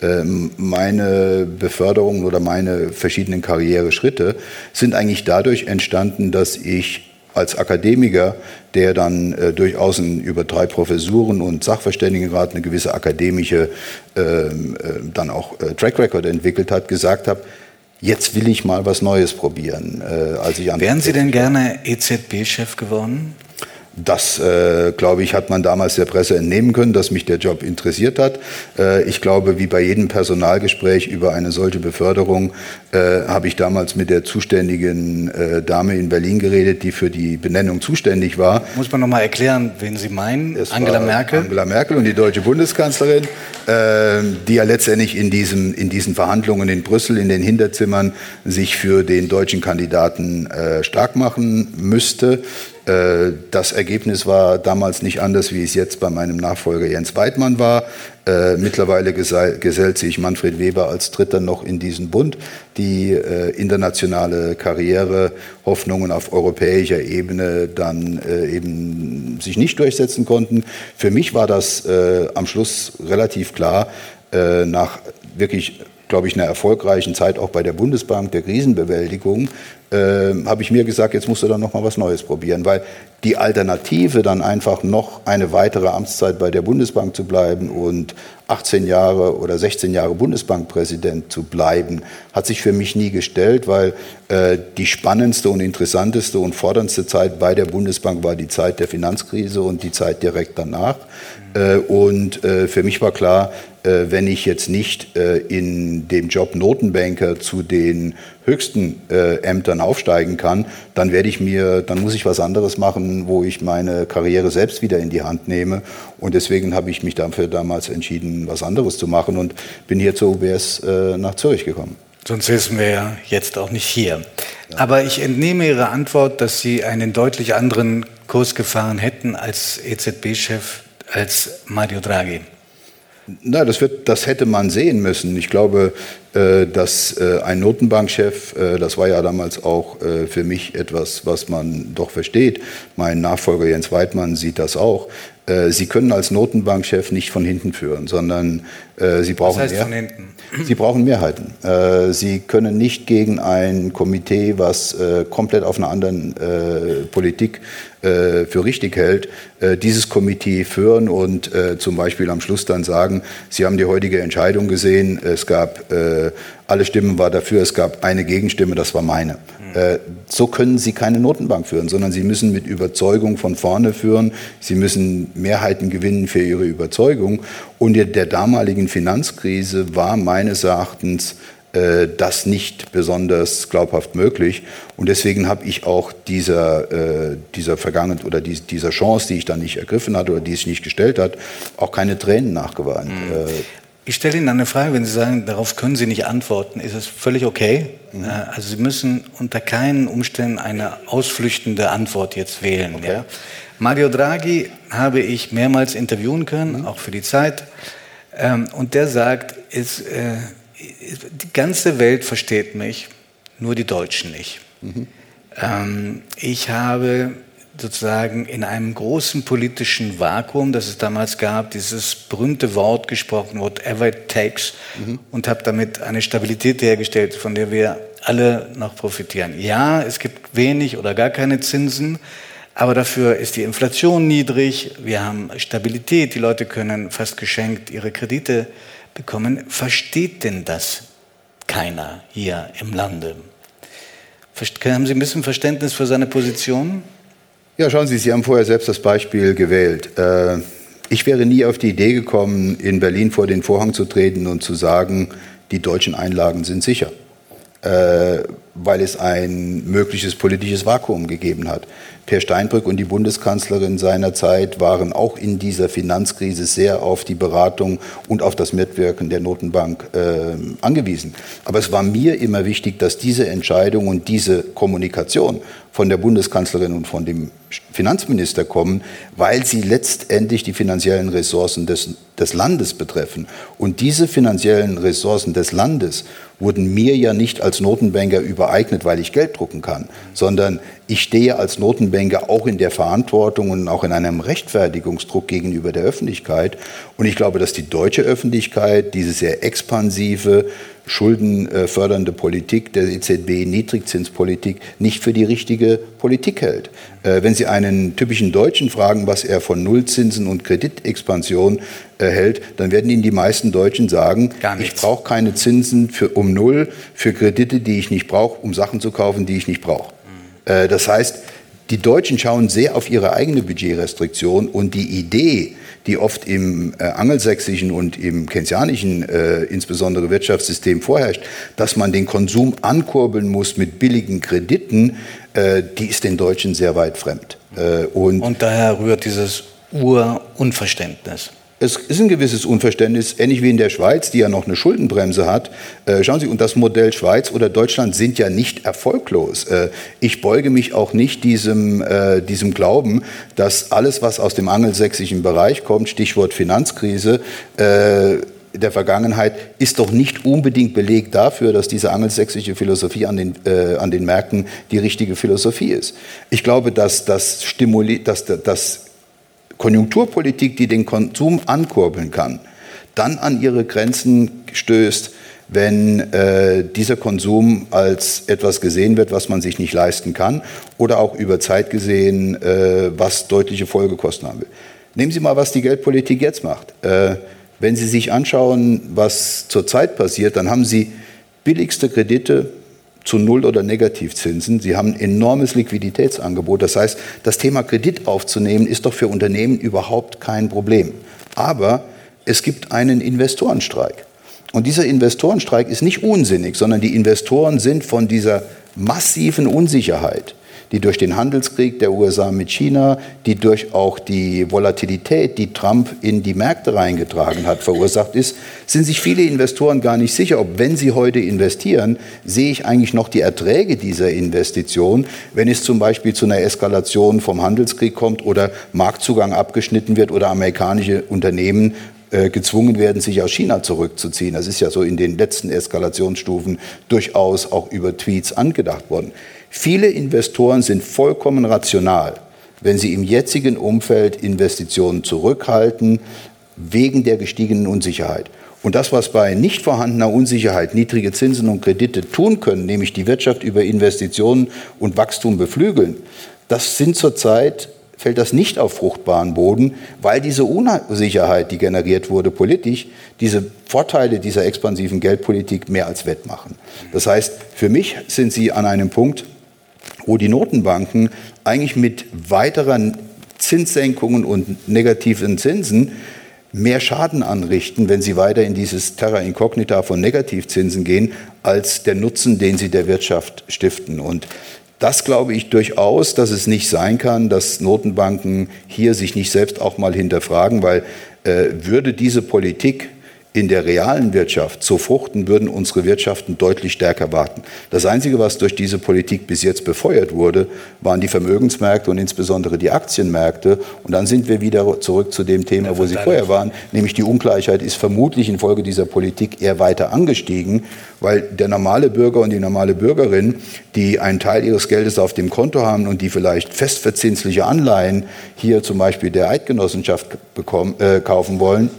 Ähm, meine Beförderung oder meine verschiedenen Karriereschritte sind eigentlich dadurch entstanden, dass ich als Akademiker, der dann äh, durchaus ein, über drei Professuren und Sachverständigenrat eine gewisse akademische ähm, äh, dann auch äh, Track Record entwickelt hat, gesagt habe, jetzt will ich mal was Neues probieren. Äh, als ich Wären Sie denn gerne EZB-Chef geworden? Das, äh, glaube ich, hat man damals der Presse entnehmen können, dass mich der Job interessiert hat. Äh, ich glaube, wie bei jedem Personalgespräch über eine solche Beförderung äh, habe ich damals mit der zuständigen äh, Dame in Berlin geredet, die für die Benennung zuständig war. Muss man noch mal erklären, wen Sie meinen? Es Angela Merkel? Angela Merkel und die deutsche Bundeskanzlerin, äh, die ja letztendlich in, diesem, in diesen Verhandlungen in Brüssel, in den Hinterzimern, sich für den deutschen Kandidaten äh, stark machen müsste. Äh, das Ergebnis war damals nicht anders, wie es jetzt bei meinem Nachfolger Jens Weidmann war. Äh, mittlerweile gesellt sich Manfred Weber als Dritter noch in diesen Bund, die äh, internationale Karriere, Hoffnungen auf europäischer Ebene dann eben sich nicht durchsetzen konnten. Für mich war das am Schluss relativ klar, nach wirklich glaube ich, einer erfolgreichen Zeit auch bei der Bundesbank der Krisenbewältigung, äh, habe ich mir gesagt, jetzt musst du dann noch mal was Neues probieren, weil die Alternative dann einfach noch eine weitere Amtszeit bei der Bundesbank zu bleiben und 18 Jahre oder 16 Jahre Bundesbankpräsident zu bleiben, hat sich für mich nie gestellt, weil äh, die spannendste und interessanteste und forderndste Zeit bei der Bundesbank war die Zeit der Finanzkrise und die Zeit direkt danach. Äh, und äh, für mich war klar, wenn ich jetzt nicht in dem Job Notenbanker zu den höchsten Ämtern aufsteigen kann, dann werde ich mir, dann muss ich was anderes machen, wo ich meine Karriere selbst wieder in die Hand nehme. Und deswegen habe ich mich dafür damals entschieden, was anderes zu machen und bin hier zur UBS nach Zürich gekommen. Sonst säßen wir ja jetzt auch nicht hier. Ja. Aber ich entnehme Ihre Antwort, dass Sie einen deutlich anderen Kurs gefahren hätten als EZB-Chef als Mario Draghi? Na, das, wird, das hätte man sehen müssen. Ich glaube, äh, dass äh, ein Notenbankchef, äh, das war ja damals auch für mich etwas, was man doch versteht. Mein Nachfolger Jens Weidmann sieht das auch. Sie können als Notenbankchef nicht von hinten führen, sondern Sie brauchen, das heißt mehr, Sie brauchen Mehrheiten. Sie können nicht gegen ein Komitee, was komplett auf einer anderen Politik für richtig hält, dieses Komitee führen und zum Beispiel am Schluss dann sagen, Sie haben die heutige Entscheidung gesehen, es gab alle Stimmen waren dafür, es gab eine Gegenstimme, das war meine. Mhm. so können Sie keine Notenbank führen, sondern Sie müssen mit Überzeugung von vorne führen. Sie müssen Mehrheiten gewinnen für Ihre Überzeugung. Und in der damaligen Finanzkrise war meines Erachtens äh, das nicht besonders glaubhaft möglich. Und deswegen habe ich auch dieser, äh, dieser Vergangenheit oder die, dieser Chance, die ich dann nicht ergriffen hatte oder die sich nicht gestellt hat, auch keine Tränen nachgeweint. Mhm. Äh, ich stelle Ihnen eine Frage, wenn Sie sagen, darauf können Sie nicht antworten, ist es völlig okay. Mhm. Also Sie müssen unter keinen Umständen eine ausflüchtende Antwort jetzt wählen. Okay. Ja? Mario Draghi habe ich mehrmals interviewen können, mhm. auch für die Zeit. Ähm, und der sagt, ist, äh, die ganze Welt versteht mich, nur die Deutschen nicht. Mhm. Ähm, ich habe sozusagen in einem großen politischen Vakuum, das es damals gab, dieses berühmte Wort gesprochen, whatever it takes, mhm. und habe damit eine Stabilität hergestellt, von der wir alle noch profitieren. Ja, es gibt wenig oder gar keine Zinsen, aber dafür ist die Inflation niedrig, wir haben Stabilität, die Leute können fast geschenkt ihre Kredite bekommen. Versteht denn das keiner hier im Lande? Haben Sie ein bisschen Verständnis für seine Position? Ja, schauen Sie, Sie haben vorher selbst das Beispiel gewählt. Äh, ich wäre nie auf die Idee gekommen, in Berlin vor den Vorhang zu treten und zu sagen, die deutschen Einlagen sind sicher, äh, weil es ein mögliches politisches Vakuum gegeben hat. Per Steinbrück und die Bundeskanzlerin seinerzeit waren auch in dieser Finanzkrise sehr auf die Beratung und auf das Mitwirken der Notenbank äh, angewiesen. Aber es war mir immer wichtig, dass diese Entscheidung und diese Kommunikation von der Bundeskanzlerin und von dem Finanzminister kommen, weil sie letztendlich die finanziellen Ressourcen des, des Landes betreffen. Und diese finanziellen Ressourcen des Landes wurden mir ja nicht als Notenbanker übereignet, weil ich Geld drucken kann, sondern ich stehe als Notenbanker auch in der Verantwortung und auch in einem Rechtfertigungsdruck gegenüber der Öffentlichkeit. Und ich glaube, dass die deutsche Öffentlichkeit diese sehr expansive, schuldenfördernde Politik der EZB, Niedrigzinspolitik, nicht für die richtige Politik hält. Äh, wenn Sie einen typischen Deutschen fragen, was er von Nullzinsen und Kreditexpansion äh, hält, dann werden Ihnen die meisten Deutschen sagen, ich brauche keine Zinsen für, um Null für Kredite, die ich nicht brauche, um Sachen zu kaufen, die ich nicht brauche. Äh, das heißt, die Deutschen schauen sehr auf ihre eigene Budgetrestriktion und die Idee, die oft im äh, angelsächsischen und im keynesianischen äh, insbesondere Wirtschaftssystem vorherrscht, dass man den Konsum ankurbeln muss mit billigen Krediten, äh, die ist den Deutschen sehr weit fremd. Äh, und, und daher rührt dieses Urunverständnis es ist ein gewisses Unverständnis, ähnlich wie in der Schweiz, die ja noch eine Schuldenbremse hat. Äh, schauen Sie, und das Modell Schweiz oder Deutschland sind ja nicht erfolglos. Äh, ich beuge mich auch nicht diesem, äh, diesem Glauben, dass alles, was aus dem angelsächsischen Bereich kommt, Stichwort Finanzkrise, äh, der Vergangenheit ist doch nicht unbedingt Beleg dafür, dass diese angelsächsische Philosophie an den, äh, an den Märkten die richtige Philosophie ist. Ich glaube, dass das, Stimuli dass, dass Konjunkturpolitik, die den Konsum ankurbeln kann, dann an ihre Grenzen stößt, wenn äh, dieser Konsum als etwas gesehen wird, was man sich nicht leisten kann oder auch über Zeit gesehen, äh, was deutliche Folgekosten haben will. Nehmen Sie mal, was die Geldpolitik jetzt macht. Äh, wenn Sie sich anschauen, was zurzeit passiert, dann haben Sie billigste Kredite zu Null- oder Negativzinsen. Sie haben ein enormes Liquiditätsangebot. Das heißt, das Thema Kredit aufzunehmen, ist doch für Unternehmen überhaupt kein Problem. Aber es gibt einen Investorenstreik. Und dieser Investorenstreik ist nicht unsinnig, sondern die Investoren sind von dieser massiven Unsicherheit die durch den Handelskrieg der USA mit China, die durch auch die Volatilität, die Trump in die Märkte reingetragen hat, verursacht ist, sind sich viele Investoren gar nicht sicher, ob wenn sie heute investieren, sehe ich eigentlich noch die Erträge dieser Investition, wenn es zum Beispiel zu einer Eskalation vom Handelskrieg kommt oder Marktzugang abgeschnitten wird oder amerikanische Unternehmen äh, gezwungen werden, sich aus China zurückzuziehen. Das ist ja so in den letzten Eskalationsstufen durchaus auch über Tweets angedacht worden. Viele Investoren sind vollkommen rational, wenn sie im jetzigen Umfeld Investitionen zurückhalten, wegen der gestiegenen Unsicherheit. Und das, was bei nicht vorhandener Unsicherheit niedrige Zinsen und Kredite tun können, nämlich die Wirtschaft über Investitionen und Wachstum beflügeln, das sind zurzeit fällt das nicht auf fruchtbaren Boden, weil diese Unsicherheit, die generiert wurde politisch, diese Vorteile dieser expansiven Geldpolitik mehr als wettmachen. Das heißt, für mich sind sie an einem Punkt, wo die Notenbanken eigentlich mit weiteren Zinssenkungen und negativen Zinsen mehr Schaden anrichten, wenn sie weiter in dieses Terra Incognita von Negativzinsen gehen, als der Nutzen, den sie der Wirtschaft stiften. Und das glaube ich durchaus, dass es nicht sein kann, dass Notenbanken hier sich nicht selbst auch mal hinterfragen, weil äh, würde diese Politik in der realen Wirtschaft so fruchten, würden unsere Wirtschaften deutlich stärker warten. Das Einzige, was durch diese Politik bis jetzt befeuert wurde, waren die Vermögensmärkte und insbesondere die Aktienmärkte. Und dann sind wir wieder zurück zu dem Thema, wo Sie vorher waren, nämlich die Ungleichheit ist vermutlich infolge dieser Politik eher weiter angestiegen, weil der normale Bürger und die normale Bürgerin, die einen Teil ihres Geldes auf dem Konto haben und die vielleicht festverzinsliche Anleihen hier zum Beispiel der Eidgenossenschaft bekommen, äh, kaufen wollen,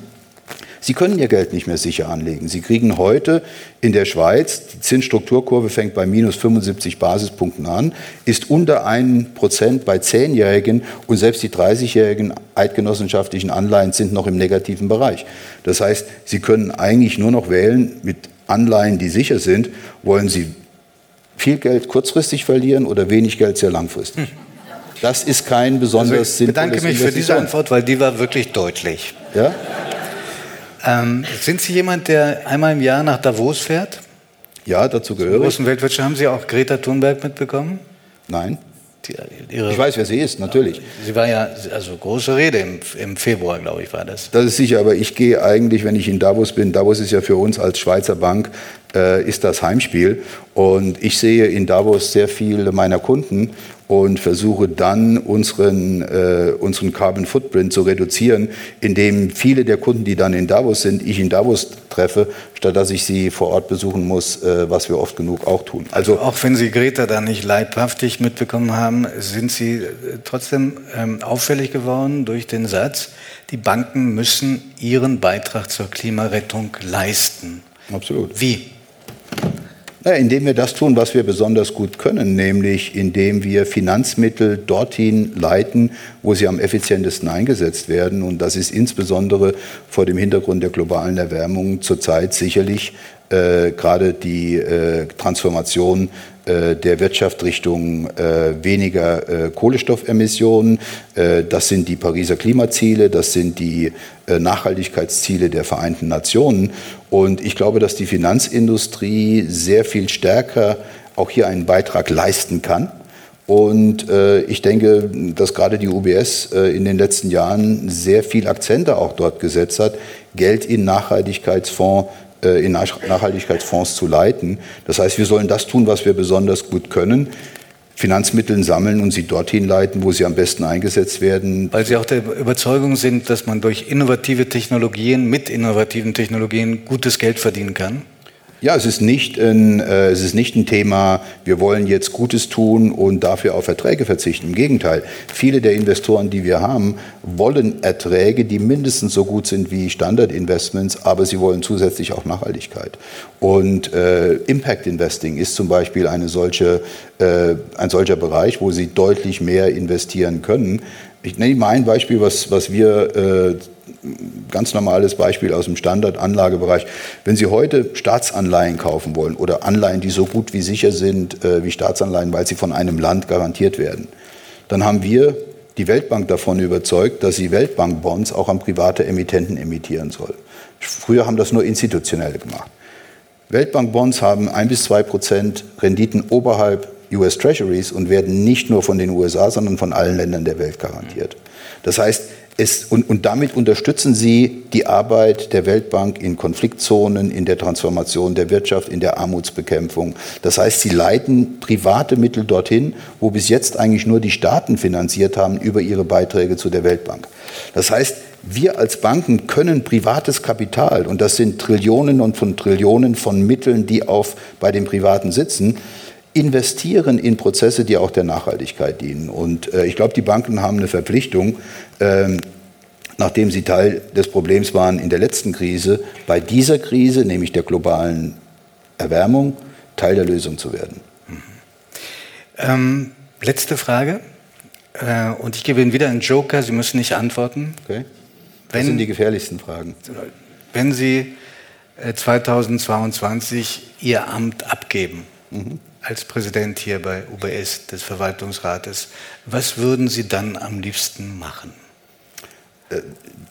Sie können Ihr Geld nicht mehr sicher anlegen. Sie kriegen heute in der Schweiz, die Zinsstrukturkurve fängt bei minus 75 Basispunkten an, ist unter 1 Prozent bei Zehnjährigen und selbst die 30-jährigen eidgenossenschaftlichen Anleihen sind noch im negativen Bereich. Das heißt, Sie können eigentlich nur noch wählen mit Anleihen, die sicher sind. Wollen Sie viel Geld kurzfristig verlieren oder wenig Geld sehr langfristig? Hm. Das ist kein besonders also ich bedanke mich für diese Antwort, weil die war wirklich deutlich. Ja? Ähm, sind Sie jemand, der einmal im Jahr nach Davos fährt? Ja, dazu gehöre ich. großen Weltwirtschaft. Haben Sie auch Greta Thunberg mitbekommen? Nein. Die, ich weiß, wer sie ist, natürlich. Sie war ja, also große Rede im, im Februar, glaube ich, war das. Das ist sicher, aber ich gehe eigentlich, wenn ich in Davos bin, Davos ist ja für uns als Schweizer Bank, äh, ist das Heimspiel. Und ich sehe in Davos sehr viele meiner Kunden und versuche dann unseren, äh, unseren Carbon Footprint zu reduzieren, indem viele der Kunden, die dann in Davos sind, ich in Davos treffe, statt dass ich sie vor Ort besuchen muss, äh, was wir oft genug auch tun. Also auch wenn Sie Greta da nicht leibhaftig mitbekommen haben, sind Sie äh, trotzdem ähm, auffällig geworden durch den Satz, die Banken müssen ihren Beitrag zur Klimarettung leisten. Absolut. Wie? Ja, indem wir das tun, was wir besonders gut können, nämlich indem wir Finanzmittel dorthin leiten, wo sie am effizientesten eingesetzt werden. Und das ist insbesondere vor dem Hintergrund der globalen Erwärmung zurzeit sicherlich äh, gerade die äh, Transformation der Wirtschaft Richtung äh, weniger äh, Kohlenstoffemissionen. Äh, das sind die Pariser Klimaziele, das sind die Nachhaltigkeitsziele der Vereinten Nationen. Und ich glaube, dass die Finanzindustrie sehr viel stärker auch hier einen Beitrag leisten kann. Und äh, ich denke, dass gerade die UBS äh, in den letzten Jahren sehr viel Akzente auch dort gesetzt hat, Geld in Nachhaltigkeitsfonds äh, in Nachhaltigkeitsfonds zu leiten. Das heißt, wir sollen das tun, was wir besonders gut können. Finanzmittel sammeln und sie dorthin leiten, wo sie am besten eingesetzt werden. Weil Sie auch der Überzeugung sind, dass man durch innovative Technologien, mit innovativen Technologien gutes Geld verdienen kann? Ja, es ist, nicht ein, äh, es ist nicht ein Thema, wir wollen jetzt Gutes tun und dafür auf Erträge verzichten. Im Gegenteil, viele der Investoren, die wir haben, wollen Erträge, die mindestens so gut sind wie Standardinvestments, aber sie wollen zusätzlich auch Nachhaltigkeit. Und äh, Impact Investing ist zum Beispiel eine solche, äh, ein solcher Bereich, wo sie deutlich mehr investieren können. Ich nenne mal ein Beispiel, was, was wir äh, ganz normales Beispiel aus dem Standardanlagebereich. Wenn Sie heute Staatsanleihen kaufen wollen oder Anleihen, die so gut wie sicher sind äh, wie Staatsanleihen, weil sie von einem Land garantiert werden, dann haben wir die Weltbank davon überzeugt, dass sie Weltbankbonds auch an private Emittenten emittieren soll. Früher haben das nur Institutionelle gemacht. Weltbankbonds haben ein bis zwei Prozent Renditen oberhalb US Treasuries und werden nicht nur von den USA, sondern von allen Ländern der Welt garantiert. Das heißt, es, und, und damit unterstützen Sie die Arbeit der Weltbank in Konfliktzonen, in der Transformation der Wirtschaft, in der Armutsbekämpfung. Das heißt, Sie leiten private Mittel dorthin, wo bis jetzt eigentlich nur die Staaten finanziert haben über ihre Beiträge zu der Weltbank. Das heißt, wir als Banken können privates Kapital, und das sind Trillionen und von Trillionen von Mitteln, die auf, bei den Privaten sitzen, investieren in Prozesse, die auch der Nachhaltigkeit dienen. Und äh, ich glaube, die Banken haben eine Verpflichtung, ähm, nachdem sie Teil des Problems waren in der letzten Krise, bei dieser Krise, nämlich der globalen Erwärmung, Teil der Lösung zu werden. Mhm. Ähm, letzte Frage. Äh, und ich gebe Ihnen wieder einen Joker, Sie müssen nicht antworten. Okay. Das wenn, sind die gefährlichsten Fragen. Wenn Sie 2022 äh, Ihr Amt abgeben, mhm als Präsident hier bei UBS des Verwaltungsrates, was würden Sie dann am liebsten machen? Äh,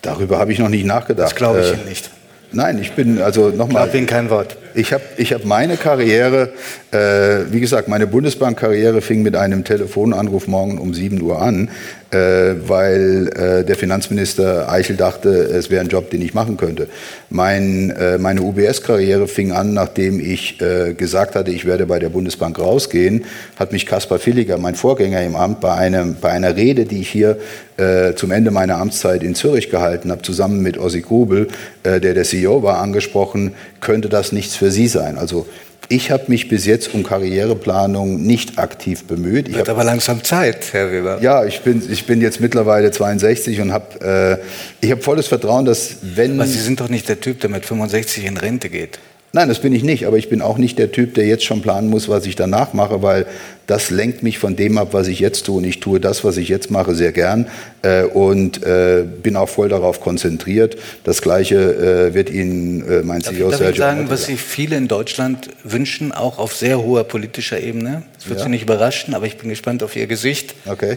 darüber habe ich noch nicht nachgedacht. Das glaube ich äh, Ihnen nicht. Nein, ich bin also nochmal. Ich glaube Ihnen kein Wort. Ich habe ich hab meine Karriere, äh, wie gesagt, meine Bundesbankkarriere fing mit einem Telefonanruf morgen um 7 Uhr an, äh, weil äh, der Finanzminister Eichel dachte, es wäre ein Job, den ich machen könnte. Mein, äh, meine UBS-Karriere fing an, nachdem ich äh, gesagt hatte, ich werde bei der Bundesbank rausgehen, hat mich Kaspar Villiger, mein Vorgänger im Amt, bei, einem, bei einer Rede, die ich hier äh, zum Ende meiner Amtszeit in Zürich gehalten habe, zusammen mit Ossi Grubel, der der CEO war, angesprochen, könnte das nichts für Sie sein. Also ich habe mich bis jetzt um Karriereplanung nicht aktiv bemüht. Ich Wird aber langsam Zeit, Herr Weber. Ja, ich bin, ich bin jetzt mittlerweile 62 und habe äh, ich hab volles Vertrauen, dass wenn... Aber Sie sind doch nicht der Typ, der mit 65 in Rente geht. Nein, das bin ich nicht, aber ich bin auch nicht der Typ, der jetzt schon planen muss, was ich danach mache, weil das lenkt mich von dem ab, was ich jetzt tue. Und ich tue das, was ich jetzt mache, sehr gern äh, und äh, bin auch voll darauf konzentriert. Das Gleiche äh, wird Ihnen äh, mein darf CEO ich, darf ich sagen, was sich viele in Deutschland wünschen, auch auf sehr hoher politischer Ebene? Das wird ja. Sie nicht überraschen, aber ich bin gespannt auf Ihr Gesicht. Okay.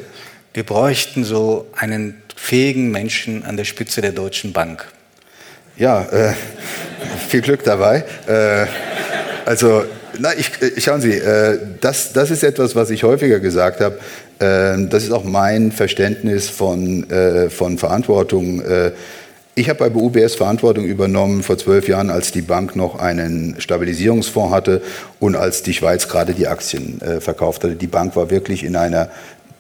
Wir bräuchten so einen fähigen Menschen an der Spitze der Deutschen Bank. Ja, äh, viel Glück dabei. Äh, also, na, ich, ich, schauen Sie, äh, das, das ist etwas, was ich häufiger gesagt habe. Äh, das ist auch mein Verständnis von, äh, von Verantwortung. Äh, ich habe bei UBS Verantwortung übernommen vor zwölf Jahren, als die Bank noch einen Stabilisierungsfonds hatte und als die Schweiz gerade die Aktien äh, verkauft hatte. Die Bank war wirklich in einer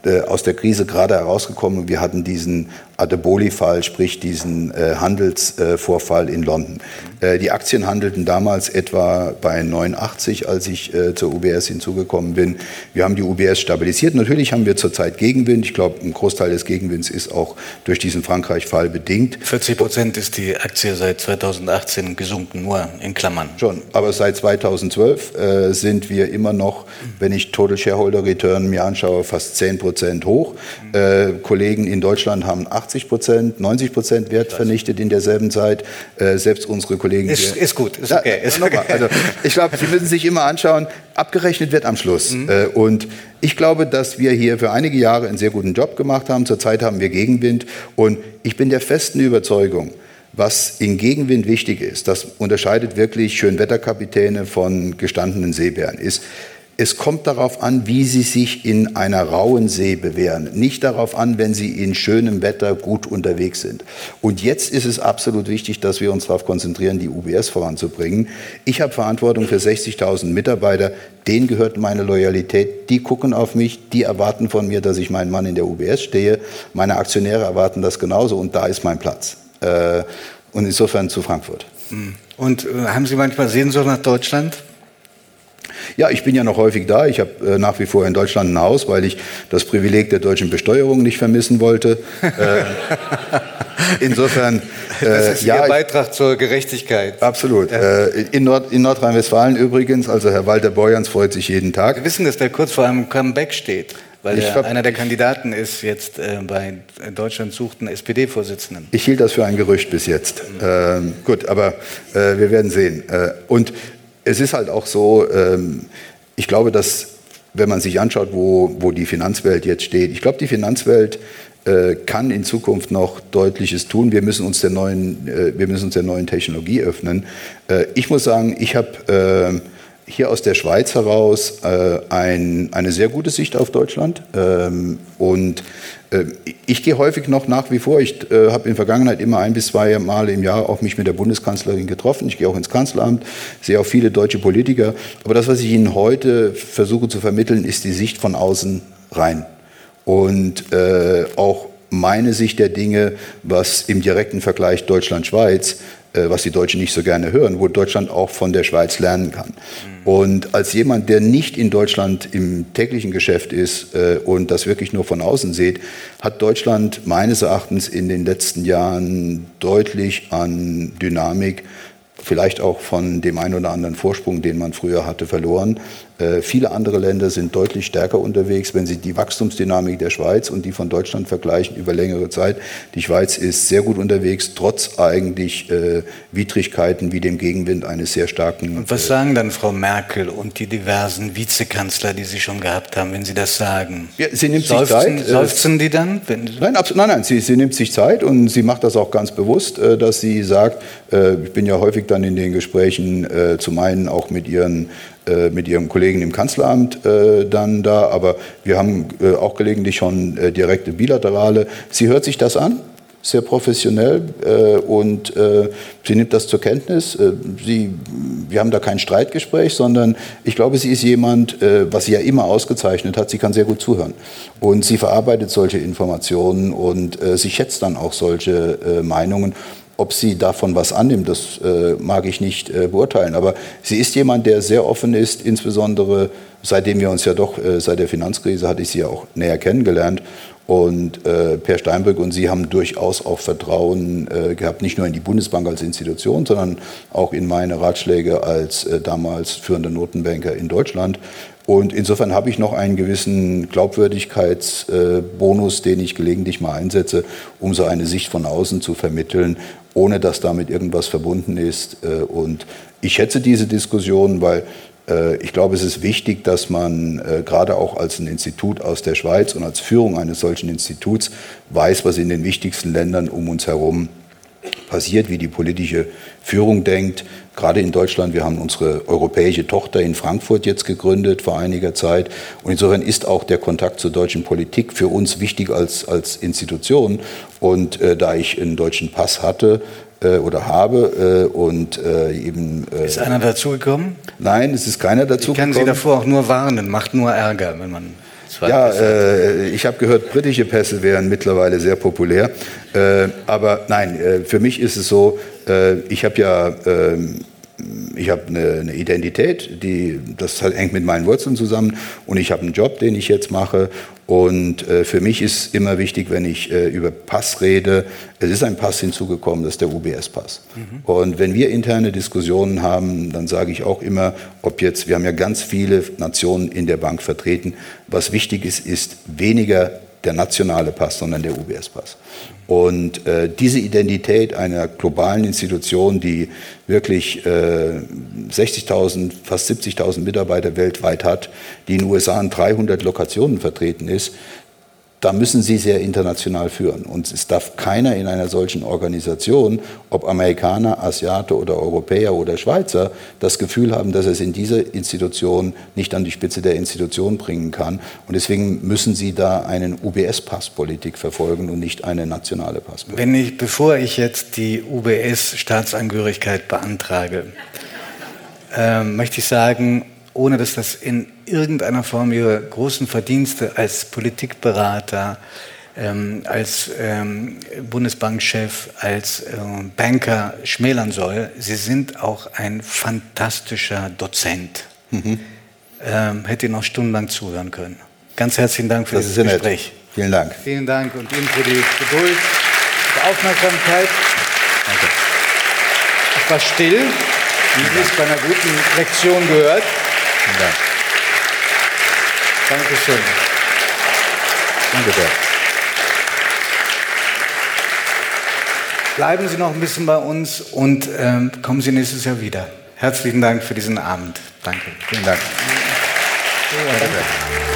äh, aus der Krise gerade herausgekommen und wir hatten diesen Adeboli-Fall, sprich diesen äh, Handelsvorfall äh, in London. Äh, die Aktien handelten damals etwa bei 89, als ich äh, zur UBS hinzugekommen bin. Wir haben die UBS stabilisiert. Natürlich haben wir zurzeit Gegenwind. Ich glaube, ein Großteil des Gegenwinds ist auch durch diesen Frankreich-Fall bedingt. 40 Prozent ist die Aktie seit 2018 gesunken, nur in Klammern. Schon, aber seit 2012 äh, sind wir immer noch, wenn ich Total Shareholder Return mir anschaue, fast 10 Prozent hoch. Äh, Kollegen in Deutschland haben 80 Prozent, 90 Prozent Wert vernichtet in derselben Zeit. Äh, selbst unsere Kollegen. Ist, ist gut, ist okay. Ist okay. Also, ich glaube, Sie müssen sich immer anschauen, abgerechnet wird am Schluss. Mhm. Äh, und ich glaube, dass wir hier für einige Jahre einen sehr guten Job gemacht haben. Zurzeit haben wir Gegenwind. Und ich bin der festen Überzeugung, was in Gegenwind wichtig ist, das unterscheidet wirklich Schönwetterkapitäne von gestandenen Seebären, ist, es kommt darauf an, wie Sie sich in einer rauen See bewähren. Nicht darauf an, wenn Sie in schönem Wetter gut unterwegs sind. Und jetzt ist es absolut wichtig, dass wir uns darauf konzentrieren, die UBS voranzubringen. Ich habe Verantwortung für 60.000 Mitarbeiter. Denen gehört meine Loyalität. Die gucken auf mich. Die erwarten von mir, dass ich meinen Mann in der UBS stehe. Meine Aktionäre erwarten das genauso. Und da ist mein Platz. Äh, und insofern zu Frankfurt. Und äh, haben Sie manchmal Sehnsucht nach Deutschland? Ja, ich bin ja noch häufig da. Ich habe äh, nach wie vor in Deutschland ein Haus, weil ich das Privileg der deutschen Besteuerung nicht vermissen wollte. äh, [laughs] insofern. Äh, das ist ja, Ihr Beitrag zur Gerechtigkeit. Absolut. Ja. Äh, in, Nord in Nordrhein-Westfalen übrigens, also Herr Walter Borjans freut sich jeden Tag. Wir wissen, dass der kurz vor einem Comeback steht. Weil er hab, einer der Kandidaten ist jetzt äh, bei Deutschland sucht einen SPD-Vorsitzenden. Ich hielt das für ein Gerücht bis jetzt. Mhm. Ähm, gut, aber äh, wir werden sehen. Äh, und es ist halt auch so, ähm, ich glaube, dass wenn man sich anschaut, wo, wo die Finanzwelt jetzt steht, ich glaube, die Finanzwelt äh, kann in Zukunft noch Deutliches tun. Wir müssen uns der neuen, äh, wir müssen uns der neuen Technologie öffnen. Äh, ich muss sagen, ich habe äh, hier aus der Schweiz heraus äh, ein, eine sehr gute Sicht auf Deutschland. Ähm, und äh, ich gehe häufig noch nach wie vor. Ich äh, habe in der Vergangenheit immer ein bis zwei Male im Jahr auch mich mit der Bundeskanzlerin getroffen. Ich gehe auch ins Kanzleramt, sehe auch viele deutsche Politiker. Aber das, was ich Ihnen heute versuche zu vermitteln, ist die Sicht von außen rein. Und äh, auch meine Sicht der Dinge, was im direkten Vergleich Deutschland-Schweiz was die Deutschen nicht so gerne hören, wo Deutschland auch von der Schweiz lernen kann. Und als jemand, der nicht in Deutschland im täglichen Geschäft ist äh, und das wirklich nur von außen sieht, hat Deutschland meines Erachtens in den letzten Jahren deutlich an Dynamik vielleicht auch von dem einen oder anderen Vorsprung, den man früher hatte, verloren. Äh, viele andere Länder sind deutlich stärker unterwegs. Wenn Sie die Wachstumsdynamik der Schweiz und die von Deutschland vergleichen über längere Zeit, die Schweiz ist sehr gut unterwegs, trotz eigentlich äh, Widrigkeiten wie dem Gegenwind eines sehr starken. Und was äh, sagen dann Frau Merkel und die diversen Vizekanzler, die Sie schon gehabt haben, wenn Sie das sagen? Ja, sie nimmt seufzen, sich Zeit. Seufzen die dann? nein, absolut, nein, nein, sie, sie nimmt sich Zeit und sie macht das auch ganz bewusst, dass sie sagt, ich bin ja häufig dann in den Gesprächen zum einen auch mit ihren äh, mit ihrem Kollegen im Kanzleramt äh, dann da, aber wir haben äh, auch gelegentlich schon äh, direkte bilaterale. Sie hört sich das an, sehr professionell äh, und äh, sie nimmt das zur Kenntnis. sie, wir haben da kein Streitgespräch, sondern ich glaube, sie ist jemand, was sie ja immer ausgezeichnet hat, sie kann sehr gut zuhören. Und sie verarbeitet solche Informationen und sie schätzt dann auch solche Meinungen. Ob sie davon was annimmt, das äh, mag ich nicht äh, beurteilen. Aber sie ist jemand, der sehr offen ist, insbesondere seitdem wir uns ja doch, äh, seit der Finanzkrise hatte ich sie ja auch näher kennengelernt. Und äh, Per Steinbrück und Sie haben durchaus auch Vertrauen äh, gehabt, nicht nur in die Bundesbank als Institution, sondern auch in meine Ratschläge als äh, damals führender Notenbanker in Deutschland. Und insofern habe ich noch einen gewissen Glaubwürdigkeitsbonus, den ich gelegentlich mal einsetze, um so eine Sicht von außen zu vermitteln, ohne dass damit irgendwas verbunden ist. Äh, und ich schätze diese Diskussion, weil äh, ich glaube, es ist wichtig, dass man äh, gerade auch als ein Institut aus der Schweiz und als Führung eines solchen Instituts weiß, was in den wichtigsten Ländern um uns herum passiert, wie die politische Führung denkt. Gerade in Deutschland, wir haben unsere europäische Tochter in Frankfurt jetzt gegründet vor einiger Zeit. Und insofern ist auch der Kontakt zur deutschen Politik für uns wichtig als, als Institution. Und äh, da ich einen deutschen Pass hatte, äh, oder habe äh, und äh, eben. Äh, ist einer dazugekommen? Nein, es ist keiner dazugekommen. Ich kann Sie davor auch nur warnen, macht nur Ärger, wenn man. Ja, äh, ich habe gehört, britische Pässe wären mittlerweile sehr populär. Äh, aber nein, äh, für mich ist es so, äh, ich habe ja ähm, ich habe eine, eine, Identität, die, das hängt mit meinen Wurzeln zusammen und ich habe einen Job, den ich jetzt mache und äh, für mich ist immer wichtig, wenn ich äh, über Pass rede, es ist ein Pass hinzugekommen, das ist der UBS-Pass. Mhm. Und wenn wir interne Diskussionen haben, dann sage ich auch immer, ob jetzt, wir haben ja ganz viele Nationen in der Bank vertreten, was wichtig ist, ist weniger der nationale Pass, sondern der UBS-Pass. Und äh, diese Identität einer globalen Institution, die wirklich äh, 60.000, fast 70.000 Mitarbeiter weltweit hat, die in den USA an 300 Lokationen vertreten ist, da müssen sie sehr international führen. Und es darf keiner in einer solchen Organisation, ob Amerikaner, Asiate oder Europäer oder Schweizer, das Gefühl haben, dass er es in diese Institution nicht an die Spitze der Institution bringen kann. Und deswegen müssen sie da einen UBS-Passpolitik verfolgen und nicht eine nationale Passpolitik. Wenn ich, bevor ich jetzt die UBS-Staatsangehörigkeit beantrage, [laughs] äh, möchte ich sagen, ohne dass das in irgendeiner Form ihre großen Verdienste als Politikberater, ähm, als ähm, Bundesbankchef, als äh, Banker schmälern soll. Sie sind auch ein fantastischer Dozent. Mhm. Ähm, hätte Ihnen noch stundenlang zuhören können. Ganz herzlichen Dank für das dieses Gespräch. Nett. Vielen Dank. Vielen Dank und Ihnen für die Geduld, die Aufmerksamkeit. Danke. Ich war still, wie es bei einer guten Lektion gehört. Vielen Dank. Dankeschön. Danke sehr. Bleiben Sie noch ein bisschen bei uns und ähm, kommen Sie nächstes Jahr wieder. Herzlichen Dank für diesen Abend. Danke. Vielen Dank. Ja, danke.